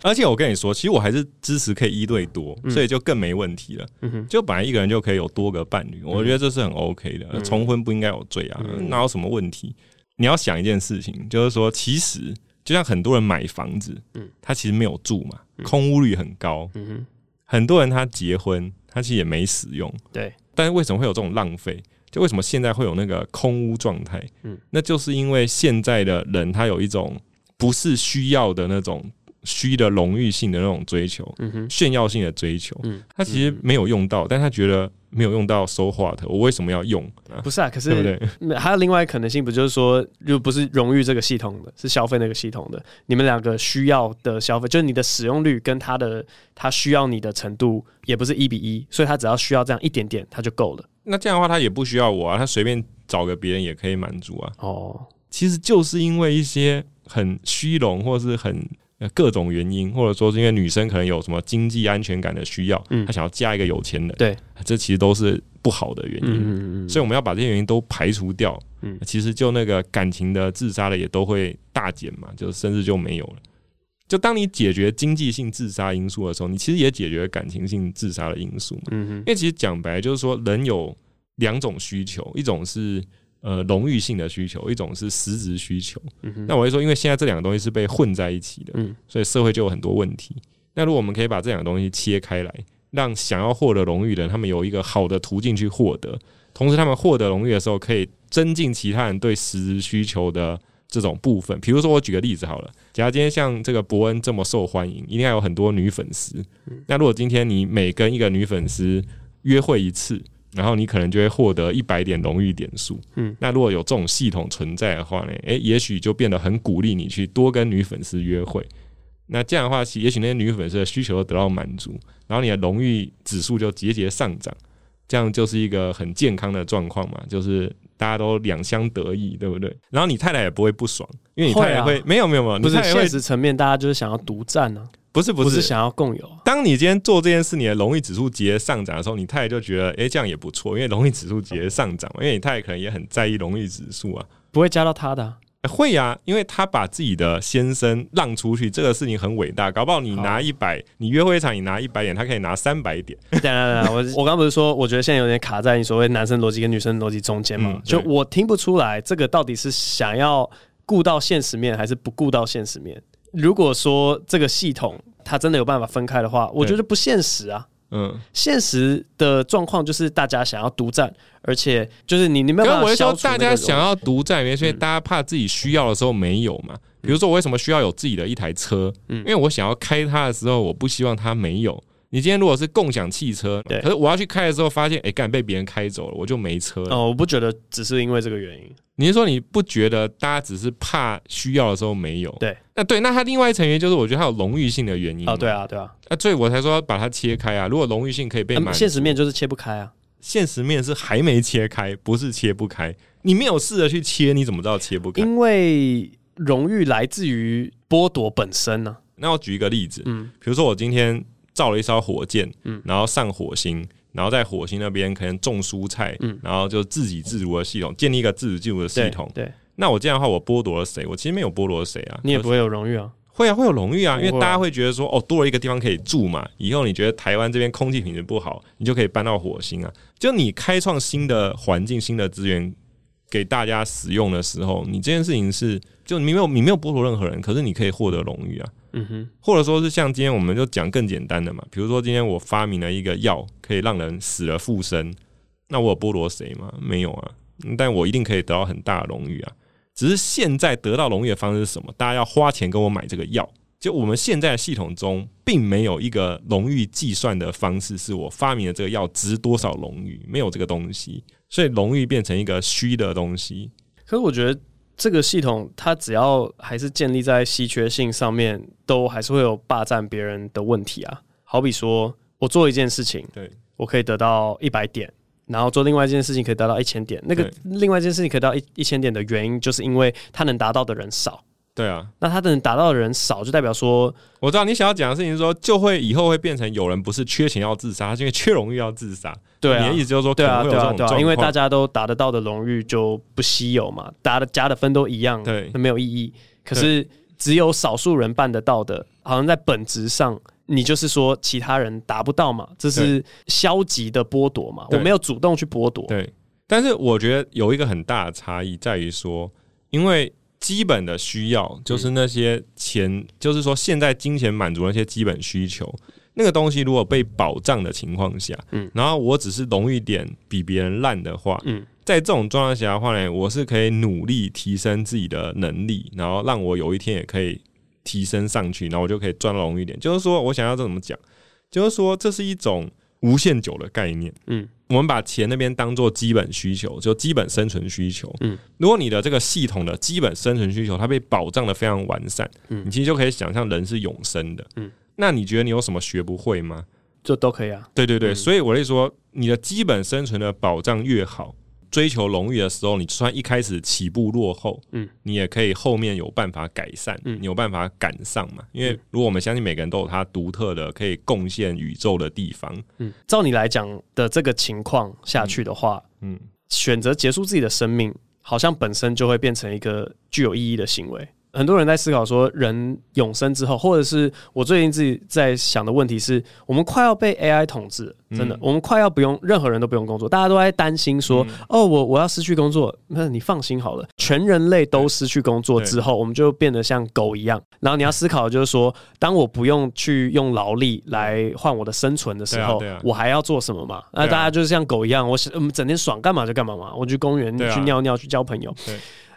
而且我跟你说，其实我还是支持可以一对多，所以就更没问题了。就本来一个人就可以有多个伴侣，我觉得这是很 OK 的。重婚不应该有罪啊。哪有什么问题？你要想一件事情，就是说，其实就像很多人买房子，嗯，他其实没有住嘛，空屋率很高，嗯哼，很多人他结婚，他其实也没使用，对。但是为什么会有这种浪费？就为什么现在会有那个空屋状态？嗯，那就是因为现在的人他有一种不是需要的那种虚的荣誉性的那种追求，嗯哼，炫耀性的追求，嗯，他其实没有用到，但他觉得。没有用到 so what，我为什么要用？啊、[LAUGHS] 不是啊，可是对不对还有另外一个可能性，不就是说，又不是荣誉这个系统的，是消费那个系统的，你们两个需要的消费，就是你的使用率跟他的他需要你的程度，也不是一比一，所以他只要需要这样一点点，他就够了。那这样的话，他也不需要我啊，他随便找个别人也可以满足啊。哦，其实就是因为一些很虚荣或是很。各种原因，或者说是因为女生可能有什么经济安全感的需要，嗯，她想要嫁一个有钱人，对，这其实都是不好的原因。嗯嗯嗯，所以我们要把这些原因都排除掉，嗯，其实就那个感情的自杀的也都会大减嘛，就甚至就没有了。就当你解决经济性自杀因素的时候，你其实也解决感情性自杀的因素嘛。嗯嗯，因为其实讲白就是说，人有两种需求，一种是。呃，荣誉性的需求，一种是实质需求。嗯、那我会说，因为现在这两个东西是被混在一起的，嗯、所以社会就有很多问题。那如果我们可以把这两个东西切开来，让想要获得荣誉的人，他们有一个好的途径去获得，同时他们获得荣誉的时候，可以增进其他人对实质需求的这种部分。比如说，我举个例子好了，假如今天像这个伯恩这么受欢迎，一定要有很多女粉丝。嗯、那如果今天你每跟一个女粉丝约会一次，然后你可能就会获得一百点荣誉点数。嗯，那如果有这种系统存在的话呢？诶，也许就变得很鼓励你去多跟女粉丝约会。那这样的话，也许那些女粉丝的需求都得到满足，然后你的荣誉指数就节节上涨。这样就是一个很健康的状况嘛，就是大家都两相得益，对不对？然后你太太也不会不爽，因为你太太会，没有没有没有，不是现实层面，大家就是想要独占呢。不是不是，不是想要共有。当你今天做这件事，你的荣誉指数节上涨的时候，你太太就觉得，哎、欸，这样也不错，因为荣誉指数节上涨嘛。因为你太太可能也很在意荣誉指数啊，不会加到他的。会呀、啊，因为他把自己的先生让出去，这个事情很伟大。搞不好你拿一百，你约会一场你拿一百点，他可以拿三百点。等等等，我 [LAUGHS] 我刚不是说，我觉得现在有点卡在你所谓男生逻辑跟女生逻辑中间嘛？嗯、就我听不出来，这个到底是想要顾到现实面，还是不顾到现实面？如果说这个系统。它真的有办法分开的话，我觉得不现实啊。嗯，现实的状况就是大家想要独占，而且就是你你没有办法消除。大家想要独占，因为大家怕自己需要的时候没有嘛。比如说，我为什么需要有自己的一台车？嗯，因为我想要开它的时候，我不希望它没有。你今天如果是共享汽车，对，可是我要去开的时候，发现哎，干被别人开走了，我就没车了。哦，我不觉得只是因为这个原因。你是说你不觉得大家只是怕需要的时候没有？对，那对，那它另外一层原因就是我觉得它有荣誉性的原因。哦，对啊，对啊，啊，所以我才说要把它切开啊。如果荣誉性可以被现实面就是切不开啊。现实面是还没切开，不是切不开。你没有试着去切，你怎么知道切不开？因为荣誉来自于剥夺本身呢、啊。那我举一个例子，嗯，比如说我今天造了一艘火箭，嗯，然后上火星。然后在火星那边可能种蔬菜，嗯，然后就自给自足的系统，建立一个自给自足的系统。对，对那我这样的话，我剥夺了谁？我其实没有剥夺谁啊。你也不会有荣誉啊？会啊，会有荣誉啊，因为大家会觉得说，哦，多了一个地方可以住嘛。以后你觉得台湾这边空气品质不好，你就可以搬到火星啊。就你开创新的环境、新的资源给大家使用的时候，你这件事情是，就你没有你没有剥夺任何人，可是你可以获得荣誉啊。嗯哼，或者说是像今天我们就讲更简单的嘛，比如说今天我发明了一个药，可以让人死而复生，那我有剥夺谁吗？没有啊，但我一定可以得到很大的荣誉啊。只是现在得到荣誉的方式是什么？大家要花钱跟我买这个药。就我们现在的系统中，并没有一个荣誉计算的方式，是我发明的这个药值多少荣誉，没有这个东西，所以荣誉变成一个虚的东西。可是我觉得。这个系统它只要还是建立在稀缺性上面，都还是会有霸占别人的问题啊。好比说我做一件事情，对，我可以得到一百点，然后做另外一件事情可以得到一千点。那个另外一件事情可以得到一一千点的原因，就是因为它能达到的人少。对啊，那他能达到的人少，就代表说，我知道你想要讲的事情是说，就会以后会变成有人不是缺钱要自杀，他是因为缺荣誉要自杀。对啊，你的意思就是说，对啊，对啊，对啊，因为大家都达得到的荣誉就不稀有嘛，大家的加的分都一样，对，那没有意义。可是只有少数人办得到的，好像在本质上，你就是说其他人达不到嘛，这是消极的剥夺嘛，我没有主动去剥夺。对，但是我觉得有一个很大的差异在于说，因为。基本的需要就是那些钱，嗯、就是说现在金钱满足那些基本需求，那个东西如果被保障的情况下，嗯，然后我只是容易点比别人烂的话，嗯，在这种状态下的话呢，我是可以努力提升自己的能力，然后让我有一天也可以提升上去，然后我就可以赚到荣誉点。就是说我想要这怎么讲？就是说这是一种无限久的概念，嗯，我们把钱那边当做基本需求，就基本生存需求。嗯，如果你的这个系统的基本生存需求它被保障的非常完善，嗯，你其实就可以想象人是永生的。嗯，那你觉得你有什么学不会吗？这都可以啊。对对对，嗯、所以我会说，你的基本生存的保障越好。追求荣誉的时候，你就算一开始起步落后，嗯，你也可以后面有办法改善，嗯，你有办法赶上嘛。因为如果我们相信每个人都有他独特的可以贡献宇宙的地方，嗯，照你来讲的这个情况下去的话，嗯，选择结束自己的生命，好像本身就会变成一个具有意义的行为。很多人在思考说，人永生之后，或者是我最近自己在想的问题是，我们快要被 AI 统治，真的，嗯、我们快要不用任何人都不用工作，大家都在担心说，嗯、哦，我我要失去工作，那你放心好了，全人类都失去工作之后，我们就变得像狗一样。然后你要思考的就是说，当我不用去用劳力来换我的生存的时候，啊啊、我还要做什么嘛？那大家就是像狗一样，我我们整天爽干嘛就干嘛嘛，我去公园去尿尿去交朋友。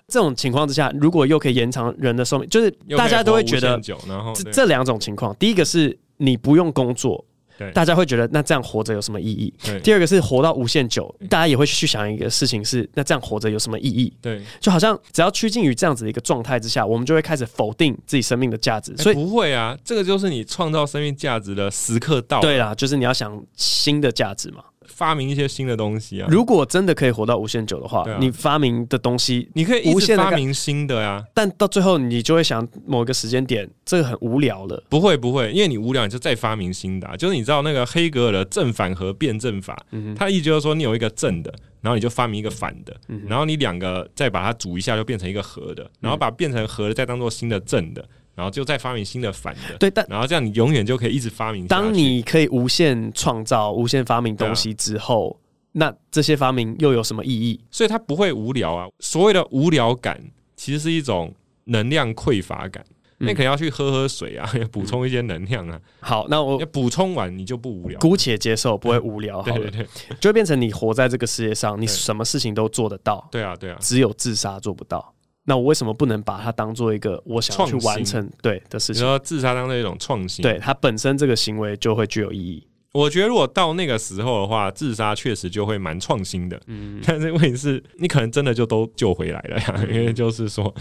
这种情况之下，如果又可以延长人的寿命，就是大家都会觉得，这这两种情况，第一个是你不用工作，对，大家会觉得那这样活着有什么意义？对。第二个是活到无限久，大家也会去想一个事情是，那这样活着有什么意义？对，就好像只要趋近于这样子的一个状态之下，我们就会开始否定自己生命的价值。所以不会啊，这个就是你创造生命价值的时刻到了。对啦，就是你要想新的价值嘛。发明一些新的东西啊！如果真的可以活到无限久的话，啊、你发明的东西，你可以无限发明新的呀、啊。但到最后，你就会想某一个时间点，这个很无聊了。不会不会，因为你无聊，你就再发明新的、啊。就是你知道那个黑格尔的正反和辩证法，嗯、哼他意思就是说，你有一个正的，然后你就发明一个反的，嗯、然后你两个再把它煮一下，就变成一个合的，然后把变成合的再当做新的正的。然后就再发明新的反的，对，但然后这样你永远就可以一直发明。当你可以无限创造、无限发明东西之后，啊、那这些发明又有什么意义？所以它不会无聊啊。所谓的无聊感，其实是一种能量匮乏感。你可能要去喝喝水啊，[LAUGHS] 补充一些能量啊。好，那我补充完你就不无聊，姑且接受不会无聊。[LAUGHS] 对对对，就会变成你活在这个世界上，你什么事情都做得到。对啊对啊，只有自杀做不到。那我为什么不能把它当做一个我想要去完成对的事情？你说自杀当做一种创新，对它本身这个行为就会具有意义。我觉得如果到那个时候的话，自杀确实就会蛮创新的。嗯，[LAUGHS] 但是问题是，你可能真的就都救回来了呀，嗯、因为就是说，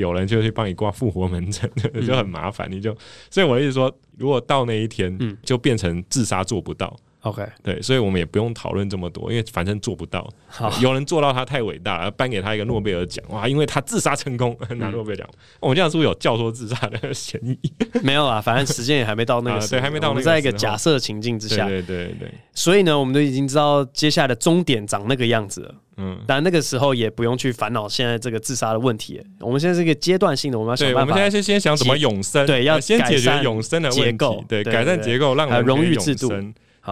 有人就去帮你挂复活门诊，嗯、就很麻烦。你就，所以我的意思说，如果到那一天，嗯，就变成自杀做不到。OK，对，所以我们也不用讨论这么多，因为反正做不到。好，有人做到他太伟大了，颁给他一个诺贝尔奖哇！因为他自杀成功 [LAUGHS] 拿诺贝尔奖，我们这样是不是有教唆自杀的嫌疑？[LAUGHS] 没有啊，反正时间也还没到那个 [LAUGHS] 时候，对，还没到我们。在一个假设情境之下，对对对。所以呢，我们都已经知道接下来的终点长那个样子了。嗯，但那个时候也不用去烦恼现在这个自杀的问题。我们现在是一个阶段性的，我们要想办法。我们现在是先想怎么永生，对，要先解决永生的问题，对，改善结构，让荣誉制度。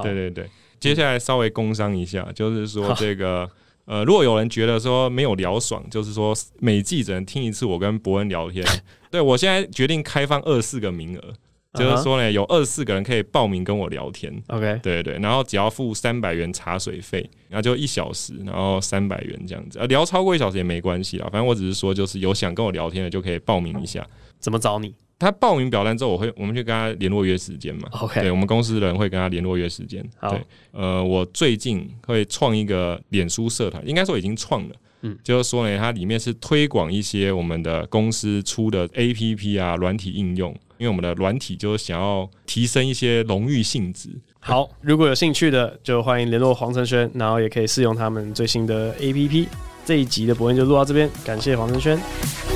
对对对。接下来稍微工商一下，就是说这个呃，如果有人觉得说没有聊爽，就是说每季只能听一次我跟伯恩聊天。[LAUGHS] 对，我现在决定开放二十四个名额，就是说呢，有二十四个人可以报名跟我聊天。OK，对对，然后只要付三百元茶水费，然后就一小时，然后三百元这样子，聊超过一小时也没关系啦。反正我只是说，就是有想跟我聊天的就可以报名一下。怎么找你？他报名表单之后，我会我们去跟他联络约时间嘛。OK，对，我们公司的人会跟他联络约时间。好对，呃，我最近会创一个脸书社团，应该说已经创了。嗯，就是说呢，它里面是推广一些我们的公司出的 APP 啊，软体应用。因为我们的软体就是想要提升一些荣誉性质。好，如果有兴趣的，就欢迎联络黄承轩，然后也可以试用他们最新的 APP。这一集的博恩就录到这边，感谢黄承轩。